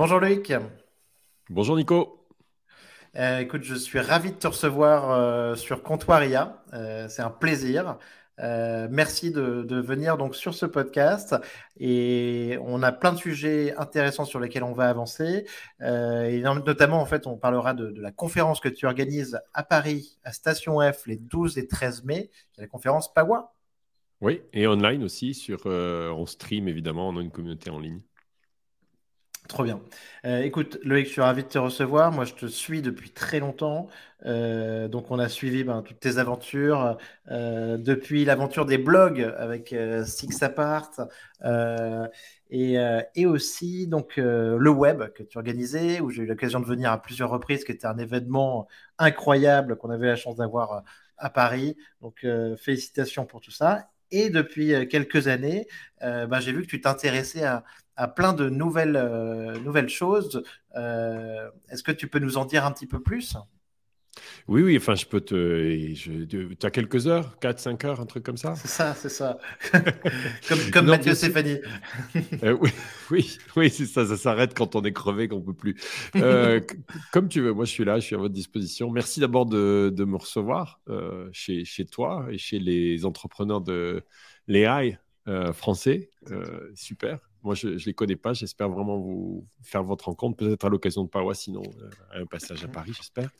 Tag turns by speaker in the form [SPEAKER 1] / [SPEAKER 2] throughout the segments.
[SPEAKER 1] Bonjour Loïc.
[SPEAKER 2] Bonjour Nico.
[SPEAKER 1] Euh, écoute, je suis ravi de te recevoir euh, sur Comptoiria. Euh, c'est un plaisir. merci de, venir donc sur ce podcast et on a plein de sujets intéressants sur lesquels on va avancer et notamment en fait on parlera de, de, la conférence que tu organises à Paris à Station F les 12 et 13 mai, qui est la conférence PAWA.
[SPEAKER 2] Oui, et online aussi sur on stream évidemment, on a une communauté en ligne.
[SPEAKER 1] Trop bien. Euh, écoute, Loïc, je suis ravi de te recevoir. Moi, je te suis depuis très longtemps. Euh, donc, on a suivi ben, toutes tes aventures, euh, depuis l'aventure des blogs avec Six Apart, et, aussi donc le web que tu organisais, où j'ai eu l'occasion de venir à plusieurs reprises, qui était un événement incroyable qu'on avait la chance d'avoir à Paris. Donc, félicitations pour tout ça. Et depuis quelques années, ben, j'ai vu que tu t'intéressais à, à plein de nouvelles, euh, nouvelles choses. Euh, est-ce que tu peux nous en dire un petit peu plus?
[SPEAKER 2] Oui, oui, enfin, je peux te. tu as quelques heures 4, 5 heures, un truc comme ça?
[SPEAKER 1] C'est ça, c'est ça. comme comme Mathieu Stéphanie.
[SPEAKER 2] Euh, oui, oui, oui c'est ça, ça s'arrête quand on est crevé, qu'on ne peut plus. comme tu veux, moi je suis là, je suis à votre disposition. Merci d'abord de, de, me recevoir chez, chez toi et chez les entrepreneurs de l'AI français. super. Moi, je ne les connais pas. J'espère vraiment vous faire votre rencontre, peut-être à l'occasion de Parois, sinon à euh, un passage à Paris, j'espère.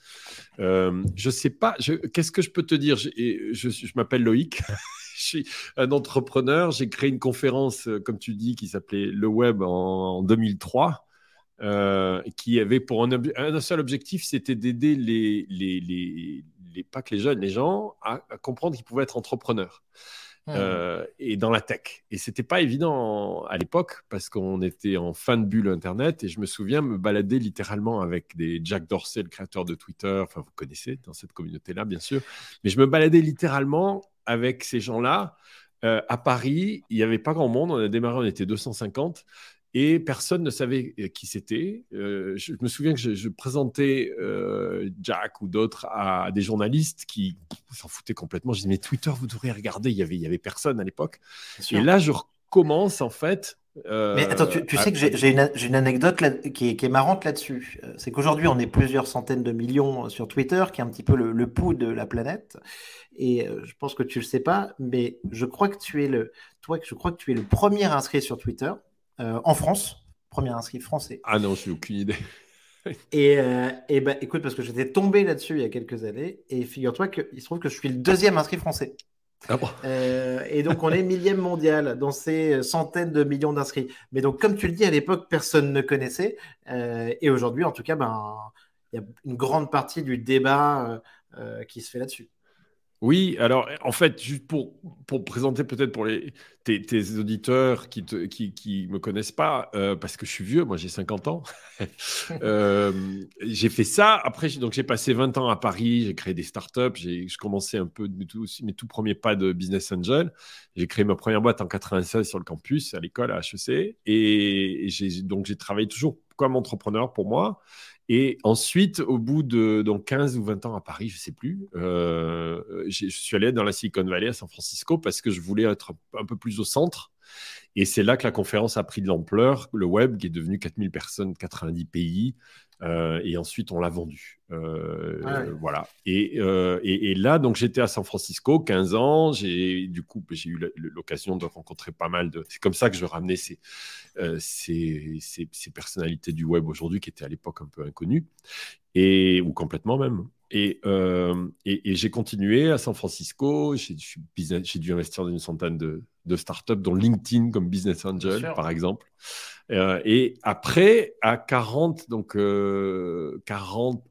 [SPEAKER 2] Euh, je ne sais pas. Qu'est-ce que je peux te dire? Je, je, m'appelle Loïc. je suis un entrepreneur. J'ai créé une conférence, euh, comme tu dis, qui s'appelait Le Web en, 2003. qui avait pour un, seul objectif, c'était d'aider les, les, les, pas que les jeunes, les gens à, à comprendre qu'ils pouvaient être entrepreneurs. Mmh. Euh, et dans la tech. Et c'était pas évident à l'époque parce qu'on était en fin de bulle Internet et je me souviens me balader littéralement avec des Jack Dorsey, le créateur de Twitter, enfin vous connaissez dans cette communauté-là bien sûr, mais je me baladais littéralement avec ces gens-là. Euh, à Paris, il n'y avait pas grand monde, on a démarré, on était 250 et personne ne savait euh, qui c'était. Euh, je, me souviens que je, présentais euh, Jack ou d'autres à, des journalistes qui s'en foutaient complètement. Je disais, mais Twitter, vous devriez regarder, il n'y avait, il y avait personne à l'époque. Et là, je recommence en fait.
[SPEAKER 1] mais attends, tu, sais que j'ai une, une, anecdote qui, est, qui, est, marrante là-dessus. C'est qu'aujourd'hui, on est plusieurs centaines de millions sur Twitter, qui est un petit peu le, le pouls de la planète. Et je pense que tu le sais pas, mais je crois que tu es le, toi, je crois que tu es le premier inscrit sur Twitter. Euh, en France, premier inscrit français.
[SPEAKER 2] Ah non, je n'ai aucune idée.
[SPEAKER 1] et, euh, et ben, écoute, parce que j'étais tombé là-dessus il y a quelques années, et figure-toi qu'il se trouve que je suis le deuxième inscrit français. Ah bon? Euh, et donc, on est millième mondial dans ces centaines de millions d'inscrits. Mais donc, comme tu le dis, à l'époque, personne ne connaissait. et aujourd'hui, en tout cas, ben, il y a une grande partie du débat qui se fait là-dessus.
[SPEAKER 2] Oui, alors en fait, juste pour, pour présenter peut-être pour les, tes, auditeurs qui ne qui, qui me connaissent pas, euh, parce que je suis vieux, moi j'ai 50 ans, euh, j'ai fait ça. Après, donc j'ai passé 20 ans à Paris, j'ai créé des startups, j'ai commencé un peu mes tout, mes tout premiers pas de business angel. J'ai créé ma première boîte en 96 sur le campus, à l'école, à HEC. Et, et donc j'ai travaillé toujours comme entrepreneur pour moi. Et ensuite, au bout de donc 15 ou 20 ans à Paris, je ne sais plus, euh, je suis allé dans la Silicon Valley à San Francisco parce que je voulais être un peu plus au centre. Et c'est là que la conférence a pris de l'ampleur. Le web, qui est devenu 4000 personnes, 90 pays, euh, et ensuite, on l'a vendu. Euh, ah voilà. Euh, et, et, là, donc, j'étais à San Francisco, 15 ans. J'ai, du coup, j'ai eu l'occasion de rencontrer pas mal de. C'est comme ça que je ramenais ces, ces, ces, personnalités du web aujourd'hui qui étaient à l'époque un peu inconnues, et, ou complètement même. Et, et, j'ai continué à San Francisco. J'ai, j'ai dû investir dans une centaine de, de startups, dont LinkedIn comme business angel, par exemple. Euh, et après, à 40, donc 40 euh,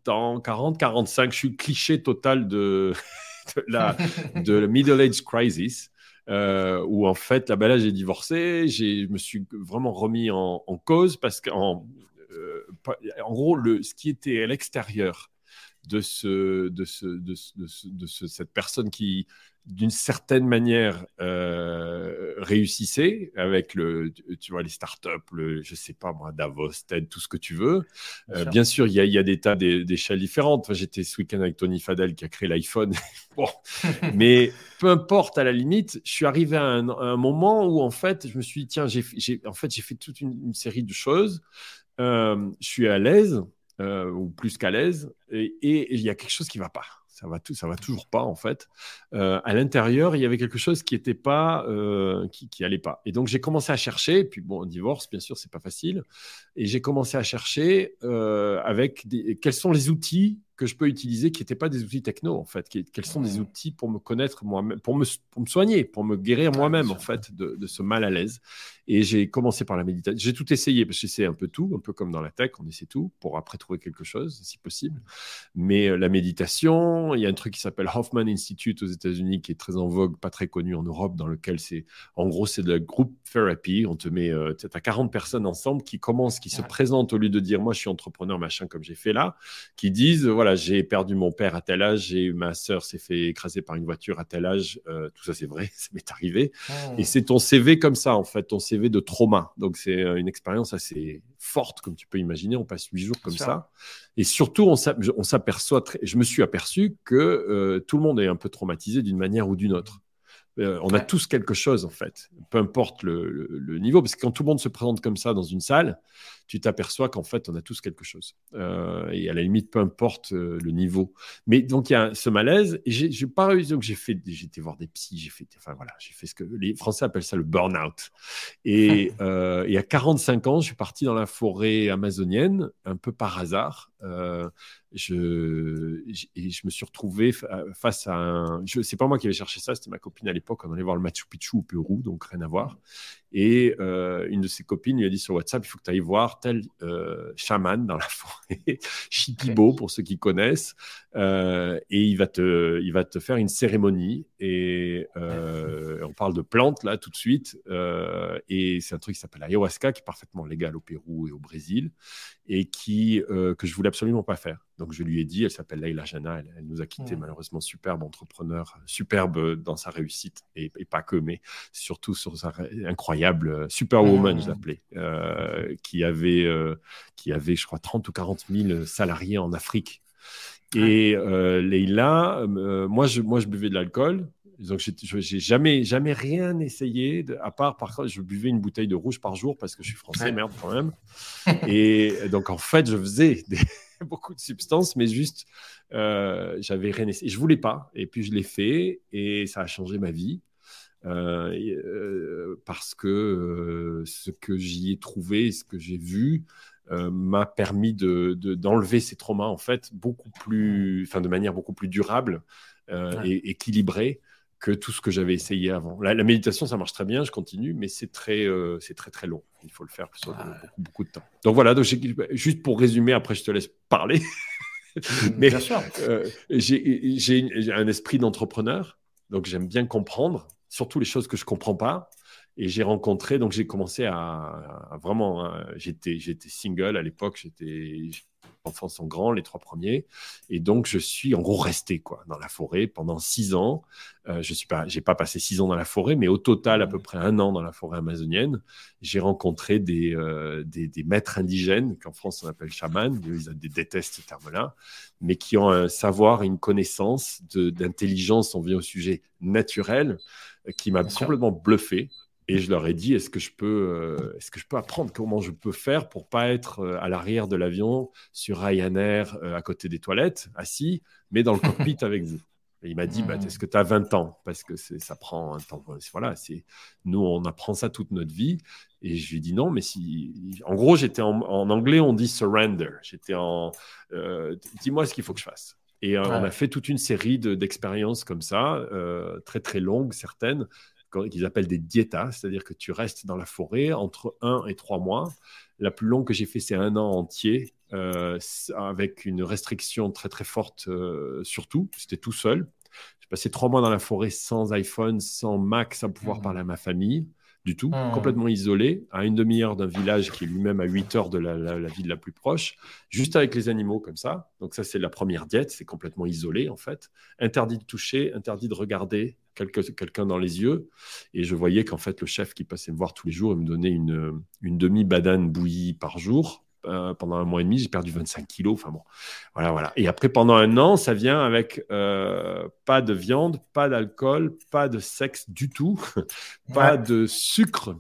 [SPEAKER 2] ans, 40, 45, je suis le cliché total de, la de middle age crisis. Euh, où en fait, là, ben là j'ai divorcé, je me suis vraiment remis en, cause parce qu'en en gros, le, ce qui était à l'extérieur de, ce, de, ce, de, de, cette personne qui, d'une certaine manière, euh, réussissait avec le, tu vois, les startups, le, je sais pas moi, Davos, TED, tout ce que tu veux. Bien, euh, sûr, il y a, y a, des tas d'échelles différentes. J'étais ce week-end avec Tony Fadel qui a créé l'iPhone. bon. Mais peu importe, à la limite, je suis arrivé à un, moment où, en fait, je me suis dit, tiens, j'ai, en fait, j'ai fait toute une, série de choses je suis à l'aise, ou plus qu'à l'aise, et il y a quelque chose qui ne va pas ça va tout, ça va toujours pas en fait. Euh, à l'intérieur, il y avait quelque chose qui était pas, euh, qui, allait pas. Et donc j'ai commencé à chercher. puis bon, divorce, bien sûr, c'est pas facile. Et j'ai commencé à chercher euh, avec quels sont les outils que je peux utiliser qui n'étaient pas des outils techno en fait. quels sont des outils pour me connaître moi-même, pour me, pour me soigner, pour me guérir moi-même en fait de, de, ce mal à l'aise. Et j'ai commencé par la méditation. J'ai tout essayé parce que j'essaie un peu tout, un peu comme dans la tech, on essaie tout pour après trouver quelque chose si possible. Mais euh, la méditation, il y a un truc qui s'appelle Hoffman Institute aux États-Unis qui est très en vogue, pas très connu en Europe, dans lequel c'est en gros c'est de la group therapy. On te met, euh, tu as 40 personnes ensemble qui commencent, qui se présentent au lieu de dire moi je suis entrepreneur machin comme j'ai fait là, qui disent voilà j'ai perdu mon père à tel âge, j'ai ma sœur s'est fait écraser par une voiture à tel âge. Euh, tout ça, c'est vrai, ça m'est arrivé. Et c'est ton CV comme ça, en fait, ton CV de trauma. Donc, c'est euh, une expérience assez forte, comme tu peux imaginer. On passe huit jours comme ça. Et surtout, on s'aperçoit, je me suis aperçu que euh, tout le monde est un peu traumatisé d'une manière ou d'une autre. on a tous quelque chose, en fait, peu importe le, niveau, parce que quand tout le monde se présente comme ça dans une salle, tu t'aperçois qu'en fait, on a tous quelque chose. Euh, et à la limite, peu importe euh, le niveau. Mais donc, il y a ce malaise. Et j'ai pas réussi. Donc, j'ai fait, été voir des psys. J'ai fait, enfin voilà, j'ai fait ce que les Français appellent ça le burn-out. Et, euh, et, à 45 ans, je suis parti dans la forêt amazonienne, un peu par hasard. Euh, je, et je me suis retrouvé face à un. C'est pas moi qui avais cherché ça, c'était ma copine à l'époque. On allait voir le Machu Picchu au Pérou, donc rien à voir. Et euh, une de ses copines lui a dit sur WhatsApp il faut que tu ailles voir tel euh, chaman dans la forêt, Shipibo pour ceux qui connaissent, euh, et il va, te, il va te faire une cérémonie. Et on parle de plantes là tout de suite, et c'est un truc qui s'appelle ayahuasca qui est parfaitement légal au Pérou et au Brésil, et qui, que je voulais absolument pas faire. Donc je lui ai dit, elle s'appelle Leila Jana, elle, nous a quitté malheureusement, superbe entrepreneur, superbe dans sa réussite, et, pas que, mais surtout sur sa incroyable euh, superwoman, je l'appelais, euh, qui, avait, euh, qui avait, je crois, 30 ou 40 000 salariés en Afrique. Et Leila, moi, je, moi, je buvais de l'alcool, donc, j'ai jamais, jamais rien essayé, à part, par contre, je buvais une bouteille de rouge par jour parce que je suis français, merde, quand même. Et donc, en fait, je faisais beaucoup de substances, mais juste, euh, j'avais rien essayé. Je voulais pas. Et puis, je l'ai fait et ça a changé ma vie. Euh, euh, parce que ce que j'y ai trouvé, ce que j'ai vu, m'a permis de, d'enlever ces traumas en fait beaucoup plus, enfin de manière beaucoup plus durable et équilibrée que tout ce que j'avais essayé avant. La, méditation, ça marche très bien, je continue, mais c'est très, euh, c'est très très long. Il faut le faire sur beaucoup, beaucoup, de temps. Donc voilà, donc juste pour résumer, après je te laisse parler. mais bien sûr. Euh, j'ai un esprit d'entrepreneur, donc j'aime bien comprendre, surtout les choses que je comprends pas. Et j'ai rencontré, donc j'ai commencé à, à vraiment, hein, j'étais, j'étais single à l'époque, j'étais, enfants sont grands, les trois premiers. Et donc, je suis en gros resté quoi, dans la forêt pendant six ans. Euh, je n'ai pas, pas passé six ans dans la forêt, mais au total, à peu près un an dans la forêt amazonienne. J'ai rencontré des, euh, des, maîtres indigènes, qu'en France on appelle chamans, ils détestent ce terme-là, mais qui ont un savoir et une connaissance d'intelligence, on vient au sujet naturel, qui m'a complètement bluffé. Et je leur ai dit, est-ce que je peux, euh, est-ce que je peux apprendre comment je peux faire pour pas être euh, à l'arrière de l'avion sur Ryanair euh, à côté des toilettes, assis, mais dans le cockpit avec vous? Et il m'a dit, bah, mmh. est-ce que tu as 20 ans? Parce que ça prend un temps. Voilà, c'est nous, on apprend ça toute notre vie. Et je lui ai dit non, mais si. En gros, j'étais en, anglais, on dit surrender. J'étais en. Dis-moi ce qu'il faut que je fasse. Et on a fait toute une série d'expériences comme ça, très très longues, certaines, qu'ils appellent des diétas, c'est-à-dire que tu restes dans la forêt entre un et trois mois. La plus longue que j'ai fait, c'est un an entier, euh, avec une restriction très très forte euh, surtout. C'était tout seul. J'ai passé trois mois dans la forêt sans iPhone, sans Mac, sans pouvoir mmh. parler à ma famille du tout, mmh. complètement isolé, à une demi-heure d'un village qui est lui-même à 8 heures de la, la, ville la plus proche, juste avec les animaux comme ça. Donc ça, c'est la première diète, c'est complètement isolé en fait. Interdit de toucher, interdit de regarder, quelqu'un dans les yeux. Et je voyais qu'en fait, le chef qui passait me voir tous les jours, il me donnait une, une demi-badane bouillie par jour. Euh, pendant un mois et demi, j'ai perdu 25 kilos. Enfin bon, voilà, voilà. Et après, pendant un an, ça vient avec euh, pas de viande, pas d'alcool, pas de sexe du tout, pas de sucre,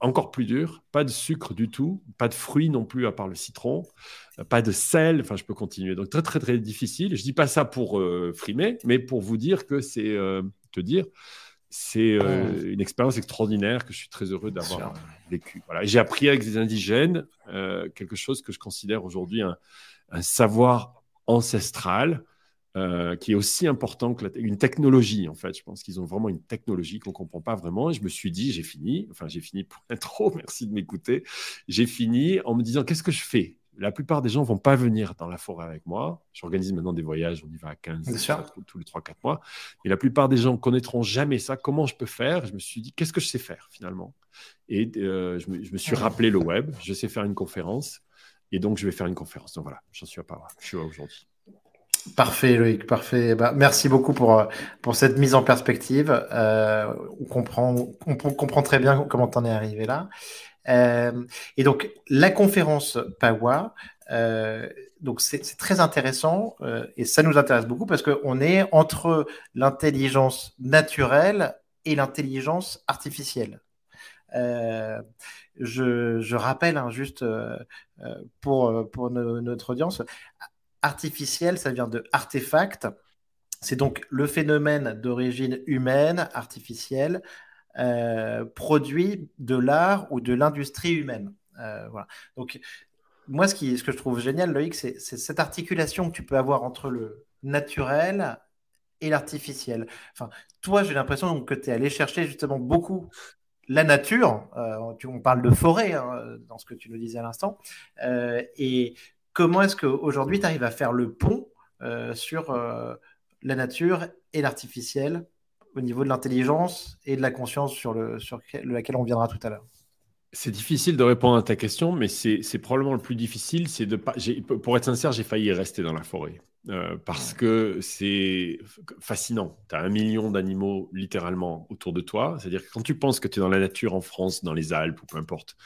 [SPEAKER 2] encore plus dur, pas de sucre du tout, pas de fruits non plus à part le citron, euh, pas de sel, enfin je peux continuer. Donc très très très difficile. Je dis pas ça pour euh, frimer, mais pour vous dire que c'est te dire c'est une expérience extraordinaire que je suis très heureux d'avoir vécu. Voilà. J'ai appris avec des indigènes quelque chose que je considère aujourd'hui un, un, savoir ancestral euh, qui est aussi important que une technologie, en fait. Je pense qu'ils ont vraiment une technologie qu'on ne comprend pas vraiment. Et je me suis dit, j'ai fini, enfin, j'ai fini pour trop merci de m'écouter. J'ai fini en me disant, qu'est-ce que je fais? La plupart des gens ne vont pas venir dans la forêt avec moi. J'organise maintenant des voyages, on y va à 15, tous les 3-4 mois. Et la plupart des gens ne connaîtront jamais ça. Comment je peux faire? Je me suis dit, qu'est-ce que je sais faire finalement? Et euh, je, me, je, me, suis rappelé le web. Je sais faire une conférence. Et donc, je vais faire une conférence. Donc voilà, j'en suis à pas. Je suis là aujourd'hui.
[SPEAKER 1] Parfait, Loïc, parfait. Bah, merci beaucoup pour, euh, pour cette mise en perspective. Euh, on, comprend, on comprend très bien comment tu en es arrivé là. Euh, et donc, la conférence PAWA, euh, donc c'est très intéressant euh, et ça nous intéresse beaucoup parce qu'on est entre l'intelligence naturelle et l'intelligence artificielle. Je, rappelle hein, juste pour, pour notre audience, artificiel, ça vient de artefact. C'est donc le phénomène d'origine humaine, artificielle, euh, produit de l'art ou de l'industrie humaine. Euh, voilà. Donc, moi, ce, qui, ce que je trouve génial, Loïc, c'est cette articulation que tu peux avoir entre le naturel et l'artificiel. Enfin, toi, j'ai l'impression que tu es allé chercher justement beaucoup la nature. Euh, on parle de forêt hein, dans ce que tu nous disais à l'instant. et Comment est-ce qu'aujourd'hui, tu arrives à faire le pont sur la nature et l'artificiel au niveau de l'intelligence et de la conscience sur, le, sur laquelle on viendra tout à l'heure
[SPEAKER 2] c'est difficile de répondre à ta question, mais c'est probablement le plus difficile. C'est de pas. Pour être sincère, j'ai failli rester dans la forêt euh, parce que c'est fascinant. Tu as un million d'animaux littéralement autour de toi. C'est-à-dire que quand tu penses que tu es dans la nature en France, dans les Alpes ou peu importe,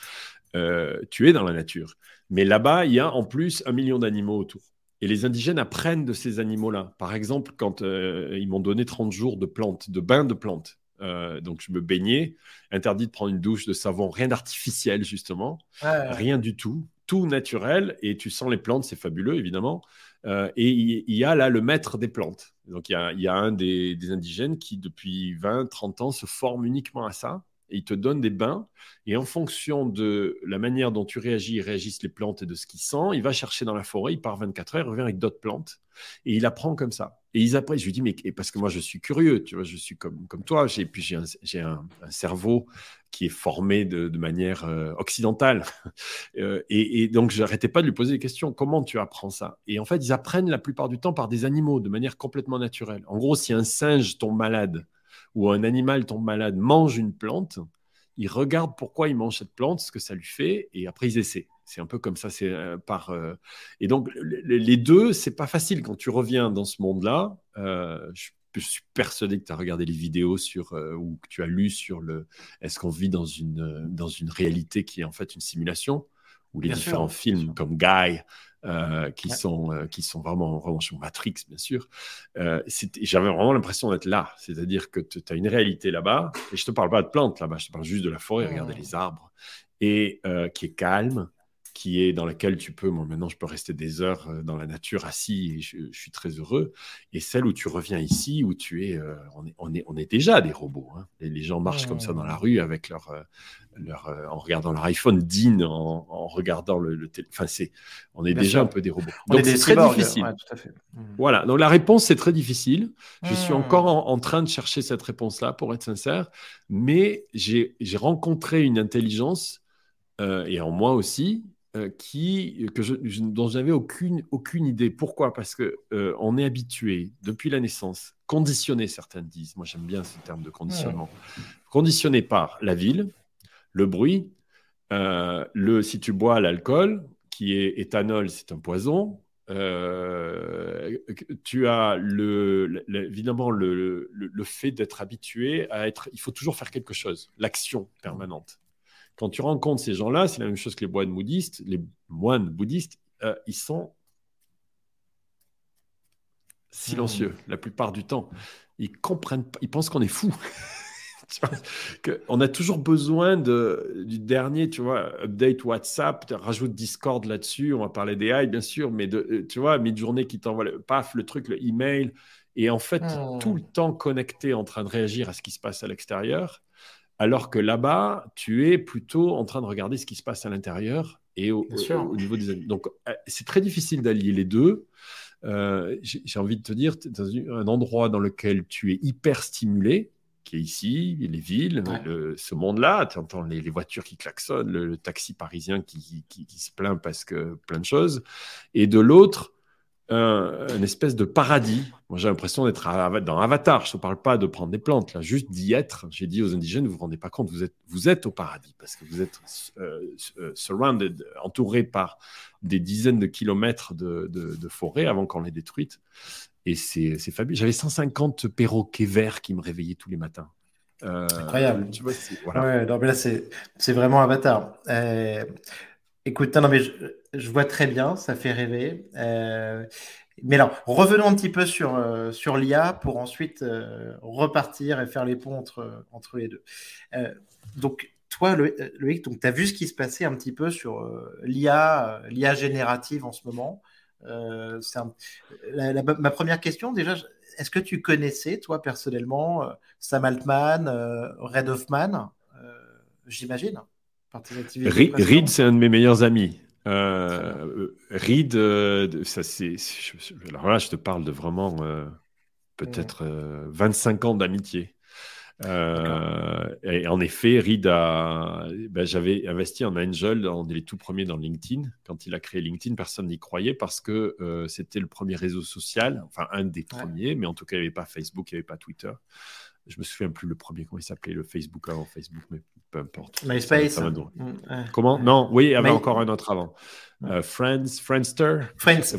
[SPEAKER 2] tu es dans la nature. Mais là-bas, il y a en plus un million d'animaux autour. Et les indigènes apprennent de ces animaux-là. Par exemple, quand euh, ils m'ont donné 30 jours de plantes, de bains de plantes. Euh, donc je me baignais, interdit de prendre une douche de savon, rien d'artificiel justement, rien du tout, tout naturel. Et tu sens les plantes, c'est fabuleux évidemment. Euh, et il y, a là le maître des plantes. Donc il y a, un des, des, indigènes qui depuis 20, 30 ans se forme uniquement à ça il te donne des bains. Et en fonction de la manière dont tu réagis, réagissent les plantes et de ce qu'il sent, il va chercher dans la forêt, il part 24 heures, il revient avec d'autres plantes. Et il apprend comme ça. Et ils apprennent. Je lui dis, mais parce que moi, je suis curieux, tu vois, je suis comme, comme toi. Et puis, j'ai un, cerveau qui est formé de, manière euh, occidentale. Euh, et, et, donc, j'arrêtais pas de lui poser des questions. Comment tu apprends ça? Et en fait, ils apprennent la plupart du temps par des animaux, de manière complètement naturelle. En gros, si un singe tombe malade, ou un animal tombe malade, mange une plante, il regarde pourquoi il mange cette plante, ce que ça lui fait, et après ils essaient. C'est un peu comme ça, c'est euh, par. Euh, et donc les deux, c'est pas facile quand tu reviens dans ce monde-là. Euh, je, suis persuadé que tu as regardé les vidéos sur ou que tu as lu sur le. Est-ce qu'on vit dans une dans une réalité qui est en fait une simulation ou les différents films comme Guy euh, qui, sont, euh, qui sont vraiment, vraiment sur Matrix, bien sûr. Euh, J'avais vraiment l'impression d'être là. C'est-à-dire que tu as une réalité là-bas, et je ne te parle pas de plantes là-bas, je te parle juste de la forêt, regarder les arbres, et euh, qui est calme, qui est dans laquelle tu peux, moi maintenant je peux rester des heures dans la nature assis et je, suis très heureux, et celle où tu reviens ici, où tu es, on, est on, est, on est déjà des robots. Hein. Les, gens marchent comme ça dans la rue avec leur, euh, en regardant leur iPhone, DIN en, regardant le, le Enfin, c'est, on est déjà un peu des robots. donc c'est très difficile. Hmm. Voilà. Donc la réponse c'est très difficile. Je suis hmm. encore en, train de chercher cette réponse-là, pour être sincère. Mais j'ai rencontré une intelligence euh, et en moi aussi euh, qui que je, je, dont j'avais aucune aucune idée. Pourquoi? Parce que on est habitué depuis la naissance, conditionné, certains disent. Moi j'aime bien ce terme de conditionnement. Conditionné par la ville, le bruit, euh, le, si tu bois l'alcool, qui est éthanol, c'est un poison. Euh, tu as le, évidemment le, fait d'être habitué à être. Il faut toujours faire quelque chose, l'action permanente. Quand tu rencontres ces gens-là, c'est la même chose que les moines bouddhistes. Les moines bouddhistes, euh, ils sont silencieux la plupart du temps. Ils comprennent, ils pensent qu'on est fou. on a toujours besoin de, du dernier, tu vois, update WhatsApp, rajoute Discord là-dessus, on va parler des AI bien sûr, mais de, euh, tu vois, mid-journée qui t'envoie le paf, le truc, le email, et en fait, hmm. tout le temps connecté en train de réagir à ce qui se passe à l'extérieur, alors que là-bas, tu es plutôt en train de regarder ce qui se passe à l'intérieur et au, niveau des amis. Donc, euh, c'est très difficile d'allier les deux. Euh, j'ai envie de te dire, dans un endroit dans lequel tu es hyper stimulé, qui est ici, les villes, ce monde-là, tu entends les, voitures qui klaxonnent, le, taxi parisien qui, qui, se plaint parce que plein de choses, et de l'autre, un, une espèce de paradis. Moi, j'ai l'impression d'être dans Avatar. Je ne parle pas de prendre des plantes, là, juste d'y être. J'ai dit aux indigènes, vous vous rendez pas compte, vous êtes, vous êtes au paradis parce que vous êtes euh, euh, surrounded, entouré par des dizaines de kilomètres de, de, forêt avant qu'on les détruite. Et c'est fabuleux. J'avais 150 perroquets verts qui me réveillaient tous les matins.
[SPEAKER 1] Euh, Incroyable. Tu vois, ouais, non, mais là, c'est vraiment Avatar. Écoute, non, mais je, vois très bien, ça fait rêver. Euh, mais alors, revenons un petit peu sur, euh, sur l'IA pour ensuite euh, repartir et faire les ponts entre, entre les deux. donc, toi, Loïc, tu as vu ce qui se passait un petit peu sur l'IA, l'IA générative en ce moment? ma première question, déjà, est-ce que tu connaissais, toi, personnellement, Sam Altman, Red Hoffman? J'imagine.
[SPEAKER 2] Reed, c'est un de mes meilleurs amis. Euh, Reed, euh, ça c'est. Alors là, je te parle de vraiment euh, peut-être 25 ans d'amitié. et en effet, Reed a. Ben, J'avais investi en Angel, on est les tout premiers dans LinkedIn. Quand il a créé LinkedIn, personne n'y croyait parce que c'était le premier réseau social, enfin un des premiers, mais en tout cas, il n'y avait pas Facebook, il n'y avait pas Twitter je me souviens plus le premier, comment il s'appelait, le Facebook avant Facebook, mais peu importe.
[SPEAKER 1] MySpace.
[SPEAKER 2] Mm, comment? Non, oui, il y avait encore un autre avant. Euh, Friends, Friendster?
[SPEAKER 1] Friends,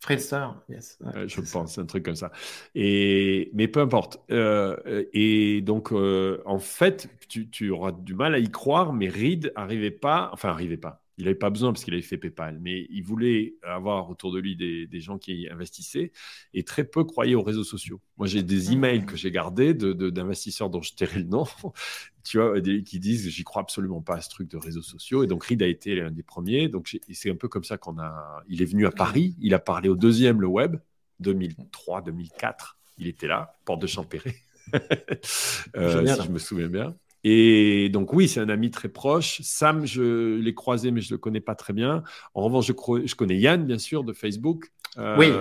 [SPEAKER 1] Friendster, yes.
[SPEAKER 2] je pense, un truc comme ça. Et, mais peu importe. Euh, et donc, euh, en fait, tu, tu, auras du mal à y croire, mais Reed n'arrivait pas, enfin, n'arrivait pas il n'avait pas besoin parce qu'il avait fait PayPal, mais il voulait avoir autour de lui des, gens qui investissaient et très peu croyaient aux réseaux sociaux. Moi, j'ai des emails que j'ai gardés d'investisseurs dont je tairai le nom, tu vois, qui disent j'y crois absolument pas à ce truc de réseaux sociaux. Et donc Reed a été l'un des premiers. Donc c'est un peu comme ça qu'on a. Il est venu à Paris, il a parlé au deuxième le web, 2003, 2004. Il était là, porte de Champéret, euh, si je me souviens bien. Et donc oui, c'est un ami très proche. Sam, je l'ai croisé, mais je ne le connais pas très bien. En revanche, je, je connais Yann, bien sûr, de Facebook.
[SPEAKER 1] Euh, oui,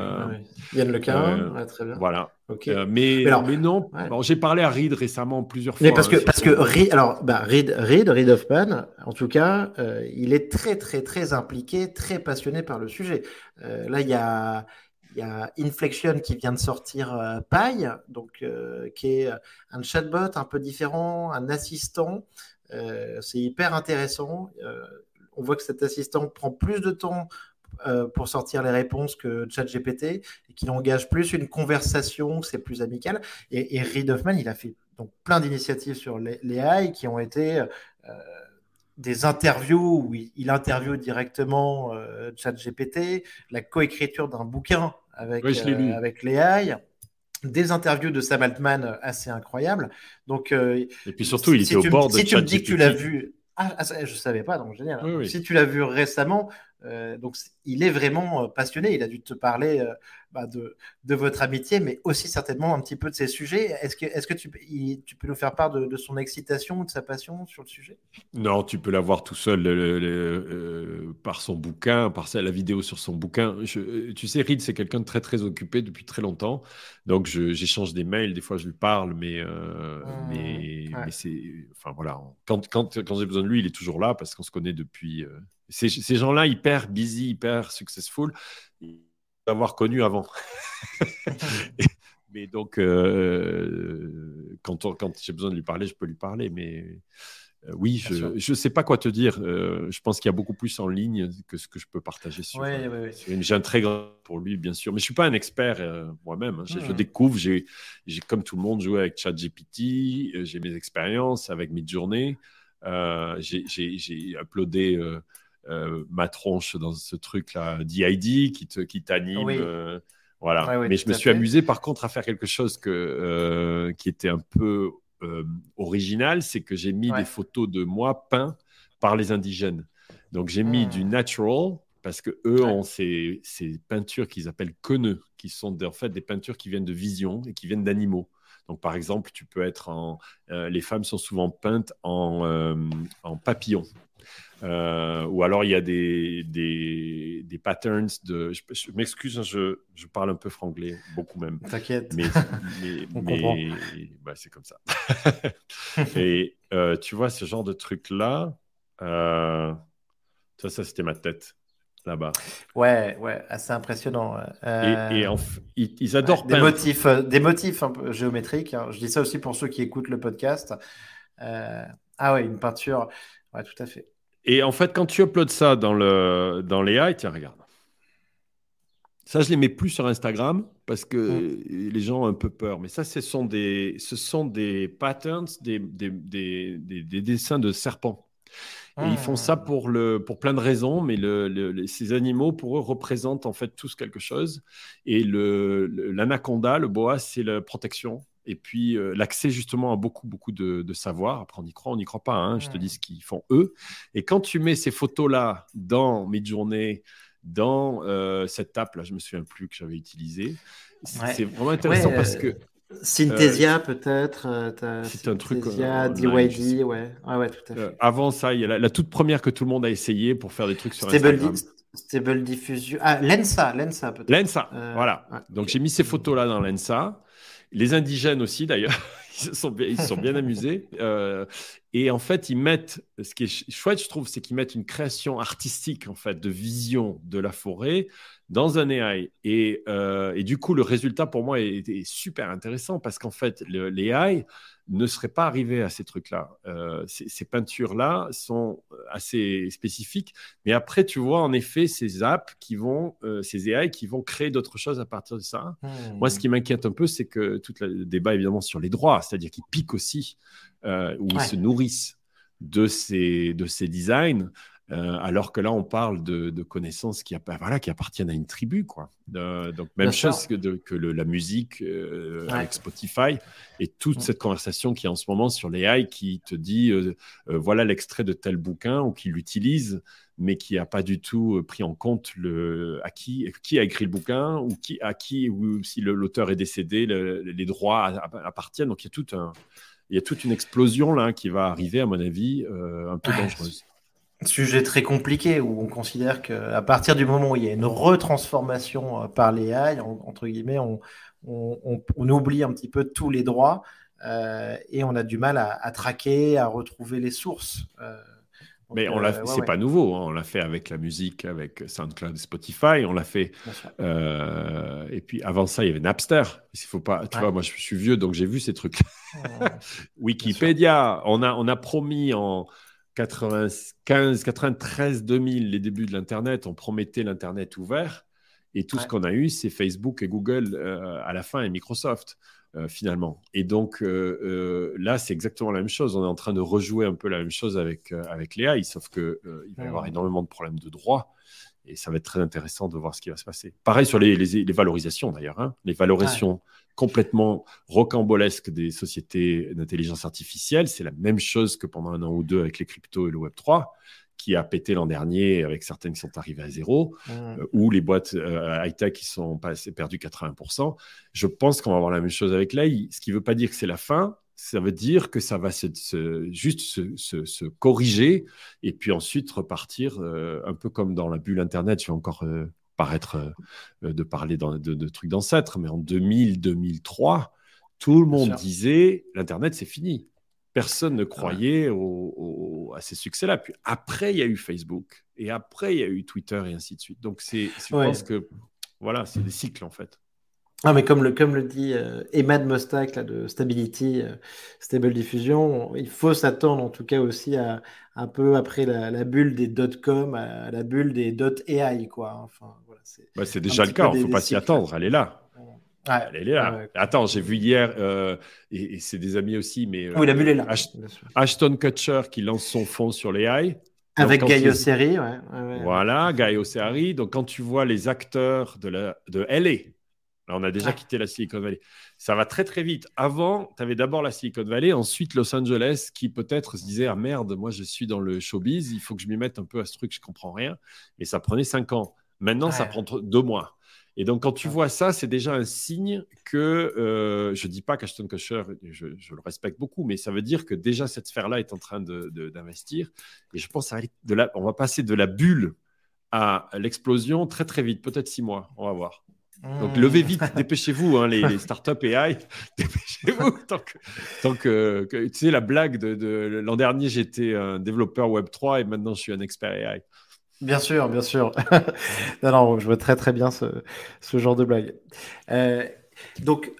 [SPEAKER 1] Yann Lequin, euh, très bien.
[SPEAKER 2] Voilà. Euh, mais, mais, non, j'ai parlé à Reed récemment plusieurs fois.
[SPEAKER 1] Mais parce que, parce que Reed, alors, bah, Reed, Reed, Reed Hoffman, en tout cas, il est très, très, très impliqué, très passionné par le sujet. là, il y a, il y a Inflection qui vient de sortir euh, Pi, donc, euh, qui est un chatbot un peu différent, un assistant. Euh, c'est hyper intéressant. on voit que cet assistant prend plus de temps pour sortir les réponses que ChatGPT et qu'il engage plus une conversation, c'est plus amical. Et, et Reid Hoffman, il a fait donc plein d'initiatives sur les, AI qui ont été des interviews où il, interviewe directement ChatGPT, la coécriture d'un bouquin avec, euh, avec les des interviews de Sam Altman assez incroyables. Donc,
[SPEAKER 2] euh, et puis surtout, il était au bord de
[SPEAKER 1] Si tu me dis que tu l'as vu, ah, ah je savais pas, donc génial. Si tu l'as vu récemment, euh, donc il est vraiment passionné. Il a dû te parler bah, de, de, votre amitié, mais aussi certainement un petit peu de ses sujets. Est-ce que, est que tu, tu, peux nous faire part de, son excitation ou de sa passion sur le sujet?
[SPEAKER 2] Non, tu peux l'avoir tout seul euh, par son bouquin, par la vidéo sur son bouquin. tu sais, Reed, c'est quelqu'un de très très occupé depuis très longtemps. Donc j'échange des mails, des fois je lui parle, mais, euh, mmh, mais, mais c'est. Enfin voilà, quand, quand, quand j'ai besoin de lui, il est toujours là parce qu'on se connaît depuis. Euh, ces, ces gens-là, hyper busy, hyper successful avoir connu avant. mais donc, euh, quand, quand j'ai besoin de lui parler, je peux lui parler. Mais euh, oui, je ne sais pas quoi te dire. Euh, je pense qu'il y a beaucoup plus en ligne que ce que je peux partager sur. j'ai un très grand pour lui, bien sûr. Mais je ne suis pas un expert moi-même. Hein. Je mmh. découvre. J'ai, comme tout le monde, joué avec ChatGPT. J'ai mes expériences avec Midjourney. j'ai uploadé euh, ma tronche dans ce truc-là, DID, qui te, qui t'anime. Euh, voilà. Mais je me suis amusé par contre à faire quelque chose que, euh, qui était un peu original, c'est que j'ai mis des photos de moi peints par les indigènes. Donc j'ai mis du hmm. natural parce que eux ont ces, ces peintures qu'ils appellent queneux, qui sont en fait des peintures qui viennent de vision et qui viennent d'animaux. Donc, par exemple, tu peux être en. Euh, les femmes sont souvent peintes en, euh, en papillon. Euh, ou alors il y a des, des, des patterns de. Je, m'excuse, hein, je, je, parle un peu franglais, beaucoup même.
[SPEAKER 1] T'inquiète.
[SPEAKER 2] Mais, mais, bah, c'est comme ça. Et tu vois, ce genre de truc-là, ça, ça c'était ma tête là-bas.
[SPEAKER 1] Ouais, ouais, assez impressionnant.
[SPEAKER 2] Et, euh, ils, adorent
[SPEAKER 1] des motifs, euh, des motifs un peu géométriques. Hein. Je dis ça aussi pour ceux qui écoutent le podcast. Euh, ah ouais, une peinture. Ouais, tout à fait.
[SPEAKER 2] Et en fait, quand tu uploads ça dans, le, dans tiens, regarde. Ça, je les mets plus sur Instagram parce que mm. les gens ont un peu peur. Mais ça, ce sont des, ce sont des patterns, des, des, des, des dessins de serpents. Et ils font ça ah. pour, le, pour plein de raisons, mais le, ces animaux, pour eux, représentent en fait tous quelque chose. Et l'anaconda, le, boa, c'est la protection. Et puis euh, l'accès justement à beaucoup, beaucoup de, savoir. Après, on y croit, on n'y croit pas. Hein. Je te dis ce qu'ils font eux. Et quand tu mets ces photos-là dans Midjourney, dans euh, cette app, là, je me souviens plus que j'avais utilisé, c'est vraiment intéressant parce que
[SPEAKER 1] Synthesia, euh, peut-être.
[SPEAKER 2] Euh, c'est un truc.
[SPEAKER 1] Synthesia, DYD, ouais. ouais, tout à fait.
[SPEAKER 2] Avant ça, il y a la, toute première que tout le monde a essayé pour faire des trucs sur
[SPEAKER 1] Stable
[SPEAKER 2] Instagram.
[SPEAKER 1] Stable Diffusion. Ah, Lensa, Lensa peut-être.
[SPEAKER 2] Lensa, voilà. Donc j'ai mis ces photos-là dans Lensa. Les indigènes aussi, d'ailleurs. ils se sont bien, ils sont bien amusés. et en fait, ils mettent, ce qui est chouette, je trouve, c'est qu'ils mettent une création artistique, en fait, de vision de la forêt dans un AI. Euh, et, du coup, le résultat pour moi est, super intéressant parce qu'en fait, l'AI ne serait pas arrivé à ces trucs-là. Euh, ces, peintures-là sont assez spécifiques. Mais après, tu vois, en effet, ces apps qui vont, euh, ces AI qui vont créer d'autres choses à partir de ça. Hmm. Moi, ce qui m'inquiète un peu, c'est que tout le débat, évidemment, sur les droits, c'est-à-dire qu'ils piquent aussi ou ils se nourrissent de ces, de ces designs. Euh, alors que là, on parle de, connaissances qui, voilà, qui appartiennent à une tribu. Quoi. donc, même chose que, que la musique euh, avec Spotify et toute cette conversation qui est en ce moment sur l'AI qui te dit euh, voilà l'extrait de tel bouquin ou qui l'utilise, mais qui n'a pas du tout pris en compte le, à qui, qui a écrit le bouquin ou qui, à qui, ou si l'auteur est décédé, les droits appartiennent. Donc, il y a tout un. Il y a toute une explosion là qui va arriver, à mon avis, un peu dangereuse.
[SPEAKER 1] Sujet très compliqué où on considère qu'à partir du moment où il y a une retransformation euh, par les AI, entre guillemets, on, oublie un petit peu tous les droits euh, et on a du mal à, traquer, à retrouver les sources. Euh,
[SPEAKER 2] mais on l'a, c'est pas nouveau. Hein. On l'a fait avec la musique, avec SoundCloud, Spotify. On l'a fait. et puis avant ça, il y avait Napster. Il faut pas. Tu vois, moi, je suis vieux, donc j'ai vu ces trucs. Wikipédia. On a, on a promis en 95, 93, 2000, les débuts de l'Internet, on promettait l'Internet ouvert. Et tout ce qu'on a eu, c'est Facebook et Google euh, à la fin et Microsoft, euh, finalement. Et donc euh, là, c'est exactement la même chose. On est en train de rejouer un peu la même chose avec, avec les sauf qu'il va y avoir énormément de problèmes de droit. Et ça va être très intéressant de voir ce qui va se passer. Pareil sur les, les, valorisations, d'ailleurs. Hein. Les valorisations complètement rocambolesque des sociétés d'intelligence artificielle. C'est la même chose que pendant un an ou deux avec les cryptos et le Web 3 qui a pété l'an dernier avec certaines qui sont arrivées à zéro, mmh. euh, ou les boîtes euh, high-tech qui sont passées, perdues 80%. Je pense qu'on va avoir la même chose avec l'AI, ce qui ne veut pas dire que c'est la fin, ça veut dire que ça va se, juste se, corriger et puis ensuite repartir euh, un peu comme dans la bulle Internet. Je vais encore paraître euh, de parler de, trucs d'ancêtre, mais en 2000-2003, tout le monde disait l'Internet, c'est fini. Personne ne croyait à ces succès-là. Puis après, il y a eu Facebook, et après, il y a eu Twitter, et ainsi de suite. Donc, c'est, je pense que voilà, c'est des cycles en fait.
[SPEAKER 1] Ah, mais comme le, comme le dit euh, Emad Mostak là, de Stability, euh, Stable Diffusion, il faut s'attendre en tout cas aussi à un peu après la, bulle des dot-com, à la bulle des dot-AI. Quoi. Enfin,
[SPEAKER 2] voilà, c'est, bah, déjà le cas, il ne faut pas s'y attendre, elle est là. elle est là. Attends, j'ai vu hier, euh, et, c'est des amis aussi, mais.
[SPEAKER 1] oui, la bulle est là.
[SPEAKER 2] Ashton Kutcher qui lance son fonds sur l'AI.
[SPEAKER 1] Avec Guy Osseri,
[SPEAKER 2] ouais, Voilà, Guy Osseri. Donc, quand tu vois les acteurs de, la, de LA, Là, on a déjà quitté la Silicon Valley. Ça va très très vite. Avant, tu avais d'abord la Silicon Valley, ensuite Los Angeles, qui peut-être se disait ah merde, moi je suis dans le showbiz, il faut que je m'y mette un peu à ce truc, je comprends rien. Et ça prenait cinq ans. Maintenant, ça prend deux mois. Et donc, quand tu vois ça, c'est déjà un signe que, euh, je ne dis pas qu'Ashton Kutcher, je, le respecte beaucoup, mais ça veut dire que déjà cette sphère-là est en train d'investir. et je pense qu'on va passer de la bulle à l'explosion très très vite, peut-être six mois, on va voir. Donc levez vite, dépêchez-vous, hein, les, startups AI, dépêchez-vous. Tant que, tu sais, la blague de, l'an dernier, j'étais un développeur Web3 et maintenant je suis un expert AI.
[SPEAKER 1] Bien sûr, bien sûr. non, non, je vois très très bien ce, genre de blague. Euh, donc,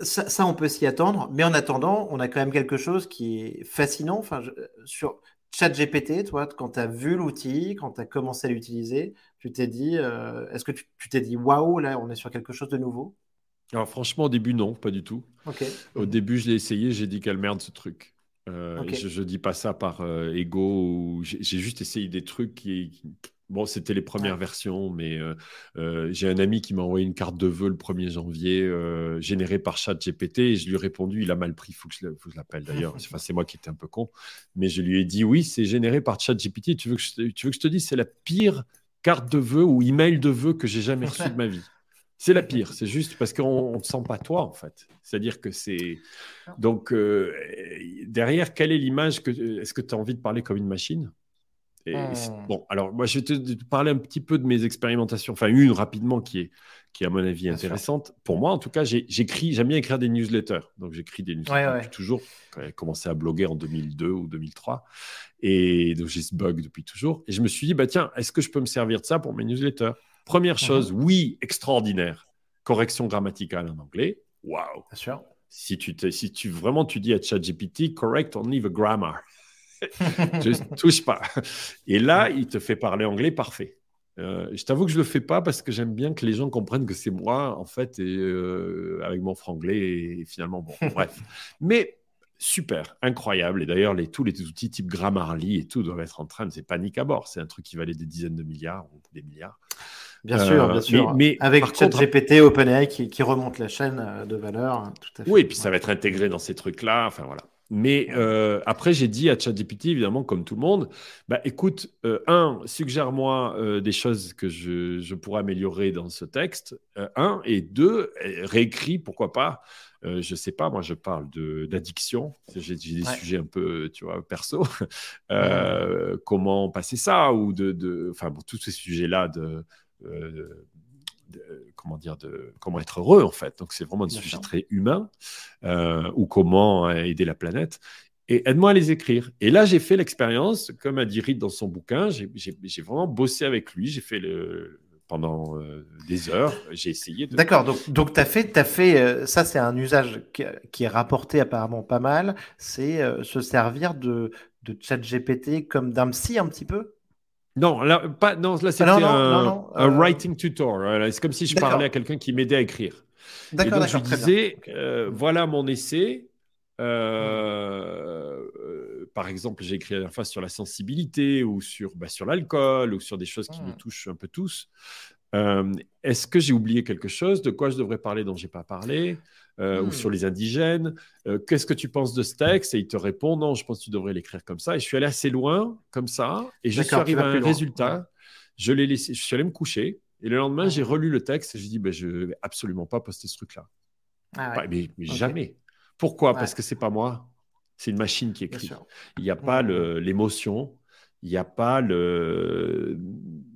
[SPEAKER 1] ça, ça, on peut s'y attendre, mais en attendant, on a quand même quelque chose qui est fascinant. Enfin, sur ChatGPT, toi, quand tu as vu l'outil, quand tu as commencé à l'utiliser, tu t'es dit, euh, est-ce que tu t'es dit, waouh, là, on est sur quelque chose de nouveau?
[SPEAKER 2] Alors, franchement, au début, non, pas du tout. Au début, je l'ai essayé, j'ai dit quelle merde ce truc. Euh, je ne dis pas ça par euh, ego, j'ai juste essayé des trucs qui, Bon, c'était les premières versions, mais euh, j'ai un ami qui m'a envoyé une carte de vœux le 1er janvier, générée par ChatGPT, et je lui ai répondu, il a mal pris, il faut que je, l'appelle d'ailleurs. enfin, c'est moi qui étais un peu con, mais je lui ai dit, oui, c'est généré par ChatGPT. Tu veux que je, tu veux que je te dise, c'est la pire carte de vœux ou email de vœux que j'ai jamais reçu de ma vie. C'est la pire, c'est juste parce qu'on ne sent pas toi en fait. C'est-à-dire que c'est. Donc, derrière, quelle est l'image que. Est-ce que tu as envie de parler comme une machine? Hmm. Bon, alors moi je vais te, parler un petit peu de mes expérimentations, enfin une rapidement qui est, qui est à mon avis intéressante. Pour moi, en tout cas, j'écris, j'aime bien écrire des newsletters. Donc j'écris des newsletters depuis toujours. J'ai commencé à bloguer en 2002 ou 2003. Et donc j'ai ce bug depuis toujours. Et je me suis dit, bah tiens, est-ce que je peux me servir de ça pour mes newsletters? Première mhm. chose, oui, extraordinaire. Correction grammaticale en anglais. Waouh.
[SPEAKER 1] Bien sûr.
[SPEAKER 2] Si tu, si tu vraiment tu dis à ChatGPT, correct only the grammar je touche pas. Et là, il te fait parler anglais parfait. Euh, je t'avoue que je le fais pas parce que j'aime bien que les gens comprennent que c'est moi, en fait, et, euh, avec mon franglais, et finalement, bon, bref. Mais super, incroyable. Et d'ailleurs, les, tous les outils type Grammarly et tout doivent être en train de. C'est panique à bord. C'est un truc qui valait des dizaines de milliards ou des milliards.
[SPEAKER 1] Bien sûr, bien euh, sûr. Mais, avec ChatGPT, OpenAI qui, qui remonte la chaîne de valeur. Hein,
[SPEAKER 2] tout à fait. Oui, et puis ça va être intégré dans ces trucs-là. Enfin voilà. Mais euh, après, j'ai dit à ChatGPT, évidemment, comme tout le monde, bah, écoute, euh, un, suggère-moi euh, des choses que je, pourrais améliorer dans ce texte. un, et deux, réécris, pourquoi pas. je ne sais pas, moi, je parle d'addiction. J'ai des sujets un peu, tu vois, perso. comment passer ça ou de, enfin, tous ces sujets-là de comment dire, de comment être heureux en fait. Donc c'est vraiment un sujet très humain euh, ou comment euh, aider la planète. Et aide-moi à les écrire. Et là, j'ai fait l'expérience, comme a dit Reed dans son bouquin, j'ai vraiment bossé avec lui. J'ai fait le, pendant euh, des heures. J'ai essayé de.
[SPEAKER 1] D'accord. Donc, donc tu as fait, as fait ça, c'est un usage qui, est rapporté apparemment pas mal. C'est se servir de, de GPT comme d'un psy un petit peu?
[SPEAKER 2] Non, là, pas, non, là c'était un, euh, writing tutor. C'est comme si je parlais à quelqu'un qui m'aidait à écrire. Et donc je disais, euh, voilà mon essai. Euh, par exemple, j'ai écrit la dernière fois sur la sensibilité ou sur, bah, sur l'alcool ou sur des choses qui nous hmm. touchent un peu tous. Est-ce que j'ai oublié quelque chose? De quoi je devrais parler dont j'ai pas parlé? Euh, ou hmm. sur les indigènes. Euh, qu'est-ce que tu penses de ce texte? Et il te répond non, je pense que tu devrais l'écrire comme ça. Et je suis allé assez loin comme ça, et je suis arrivé à un résultat. Je l'ai laissé, je suis allé me coucher, et le lendemain j'ai relu le texte et je dis ben, je vais absolument pas poster ce truc-là. Ah mais, jamais. Pourquoi? Parce que c'est pas moi. C'est une machine qui écrit. Il n'y a pas l'émotion, il n'y a pas le.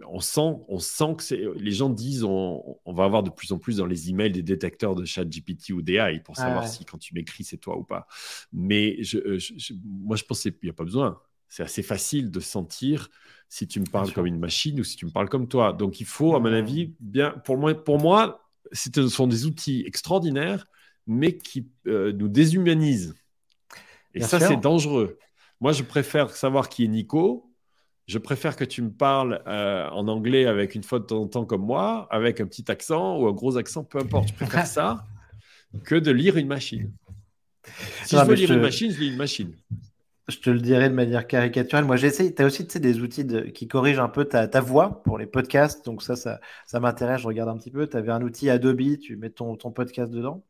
[SPEAKER 2] On sent, on sent que c'est. Les gens disent on, va avoir de plus en plus dans les emails des détecteurs de chat GPT ou d'AI pour savoir si quand tu m'écris c'est toi ou pas. Mais je, moi je pense qu'il n'y a pas besoin. C'est assez facile de sentir si tu me parles comme une machine ou si tu me parles comme toi. Donc il faut, à mon avis, bien. Pour moi, pour moi ce sont des outils extraordinaires, mais qui euh, nous déshumanisent. Et ça, c'est dangereux. Moi, je préfère savoir qui est Nico je préfère que tu me parles euh, en anglais avec une faute de temps en temps comme moi, avec un petit accent ou un gros accent, peu importe. Je préfère ça que de lire une machine. Si je veux lire une machine, je lis une machine.
[SPEAKER 1] je te le dirai de manière caricaturale. Moi, j'essaie. Tu as aussi des outils qui corrigent un peu ta, voix pour les podcasts. Donc, ça, ça, ça m'intéresse. Je regarde un petit peu. Tu avais un outil Adobe, tu mets ton, ton podcast dedans.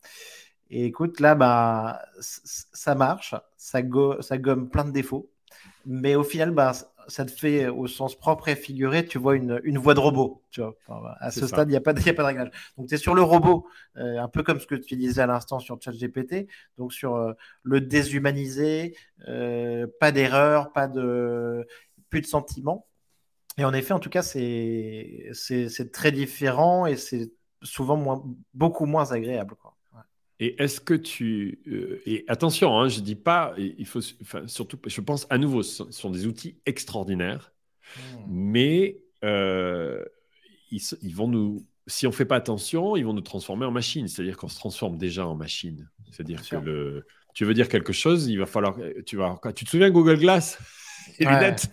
[SPEAKER 1] Et écoute, là, bah, ça marche. Ça, ça gomme plein de défauts. Mais au final, bah, ça te fait au sens propre et figuré, tu vois une, une voix de robot. Tu vois. à ce stade, il n'y a, a pas de réglage. Donc, tu es sur le robot, euh, un peu comme ce que tu disais à l'instant sur ChatGPT. Donc, sur euh, le déshumanisé, euh, pas d'erreur, pas de, plus de sentiments. Et en effet, en tout cas, c'est très différent et c'est souvent moins, beaucoup moins agréable. Quoi.
[SPEAKER 2] Et est-ce que tu. Euh, et attention, hein, je ne dis pas, il faut, enfin, surtout, je pense à nouveau, ce sont des outils extraordinaires, hmm. mais euh, ils, ils, vont nous. Si on ne fait pas attention, ils vont nous transformer en machine. C'est-à-dire qu'on se transforme déjà en machine. C'est-à-dire que le, tu veux dire quelque chose, il va falloir. Tu, vas, tu te souviens Google Glass? Les lunettes?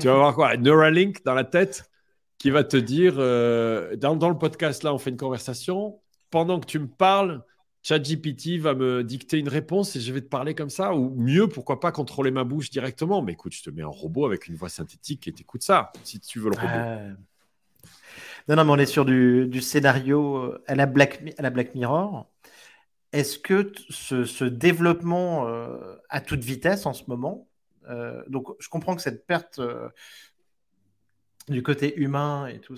[SPEAKER 2] Tu vas avoir quoi? Neuralink dans la tête qui va te dire euh, dans, dans le podcast, là, on fait une conversation. Pendant que tu me parles, ChatGPT va me dicter une réponse et je vais te parler comme ça, ou mieux, pourquoi pas contrôler ma bouche directement. Mais écoute, je te mets un robot avec une voix synthétique et t'écoutes ça, si tu veux le robot.
[SPEAKER 1] Non, non, mais on est sur du, scénario à la Black, à la Black Mirror. Est-ce que ce, développement euh, à toute vitesse en ce moment, euh, donc je comprends que cette perte euh, du côté humain et tout,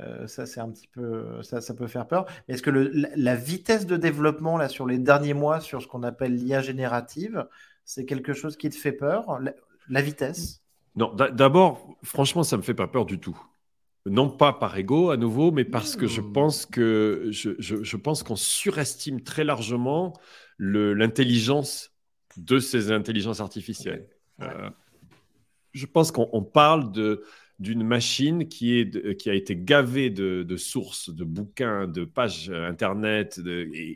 [SPEAKER 1] euh, ça c'est un petit peu, ça, ça peut faire peur. Est-ce que le, la, vitesse de développement là sur les derniers mois sur ce qu'on appelle l'IA générative, c'est quelque chose qui te fait peur la, vitesse?
[SPEAKER 2] Non, d'abord, franchement, ça me fait pas peur du tout. Non pas par ego à nouveau, mais parce que je mmh. pense que je, je, pense qu'on surestime très largement l'intelligence de ces intelligences artificielles. Euh, je pense qu'on parle de d'une machine qui, est, qui a été gavée de, sources, de bouquins, de pages Internet,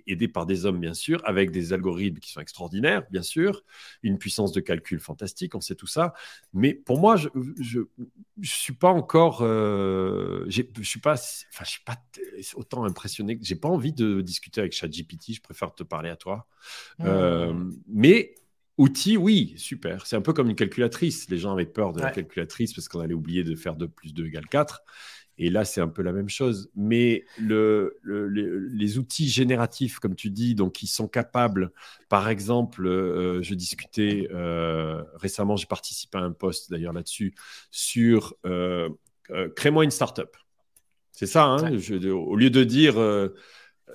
[SPEAKER 2] aidées par des hommes, bien sûr, avec des algorithmes qui sont extraordinaires, bien sûr, une puissance de calcul fantastique, on sait tout ça. Mais pour moi, je ne suis pas encore... Euh, je ne suis, pas, enfin, je suis pas autant impressionné. Je n'ai pas envie de discuter avec ChatGPT, je préfère te parler à toi. Mmh. Euh, mais Outil, oui, super. C'est un peu comme une calculatrice. Les gens avaient peur de la calculatrice parce qu'on allait oublier de faire 2 plus 2 égale 4. Et là, c'est un peu la même chose. Mais le, les outils génératifs, comme tu dis, donc qui sont capables, par exemple, euh, je discutais euh, récemment, j'ai participé à un post d'ailleurs là-dessus, sur euh, crée-moi une startup. C'est ça, hein au lieu de dire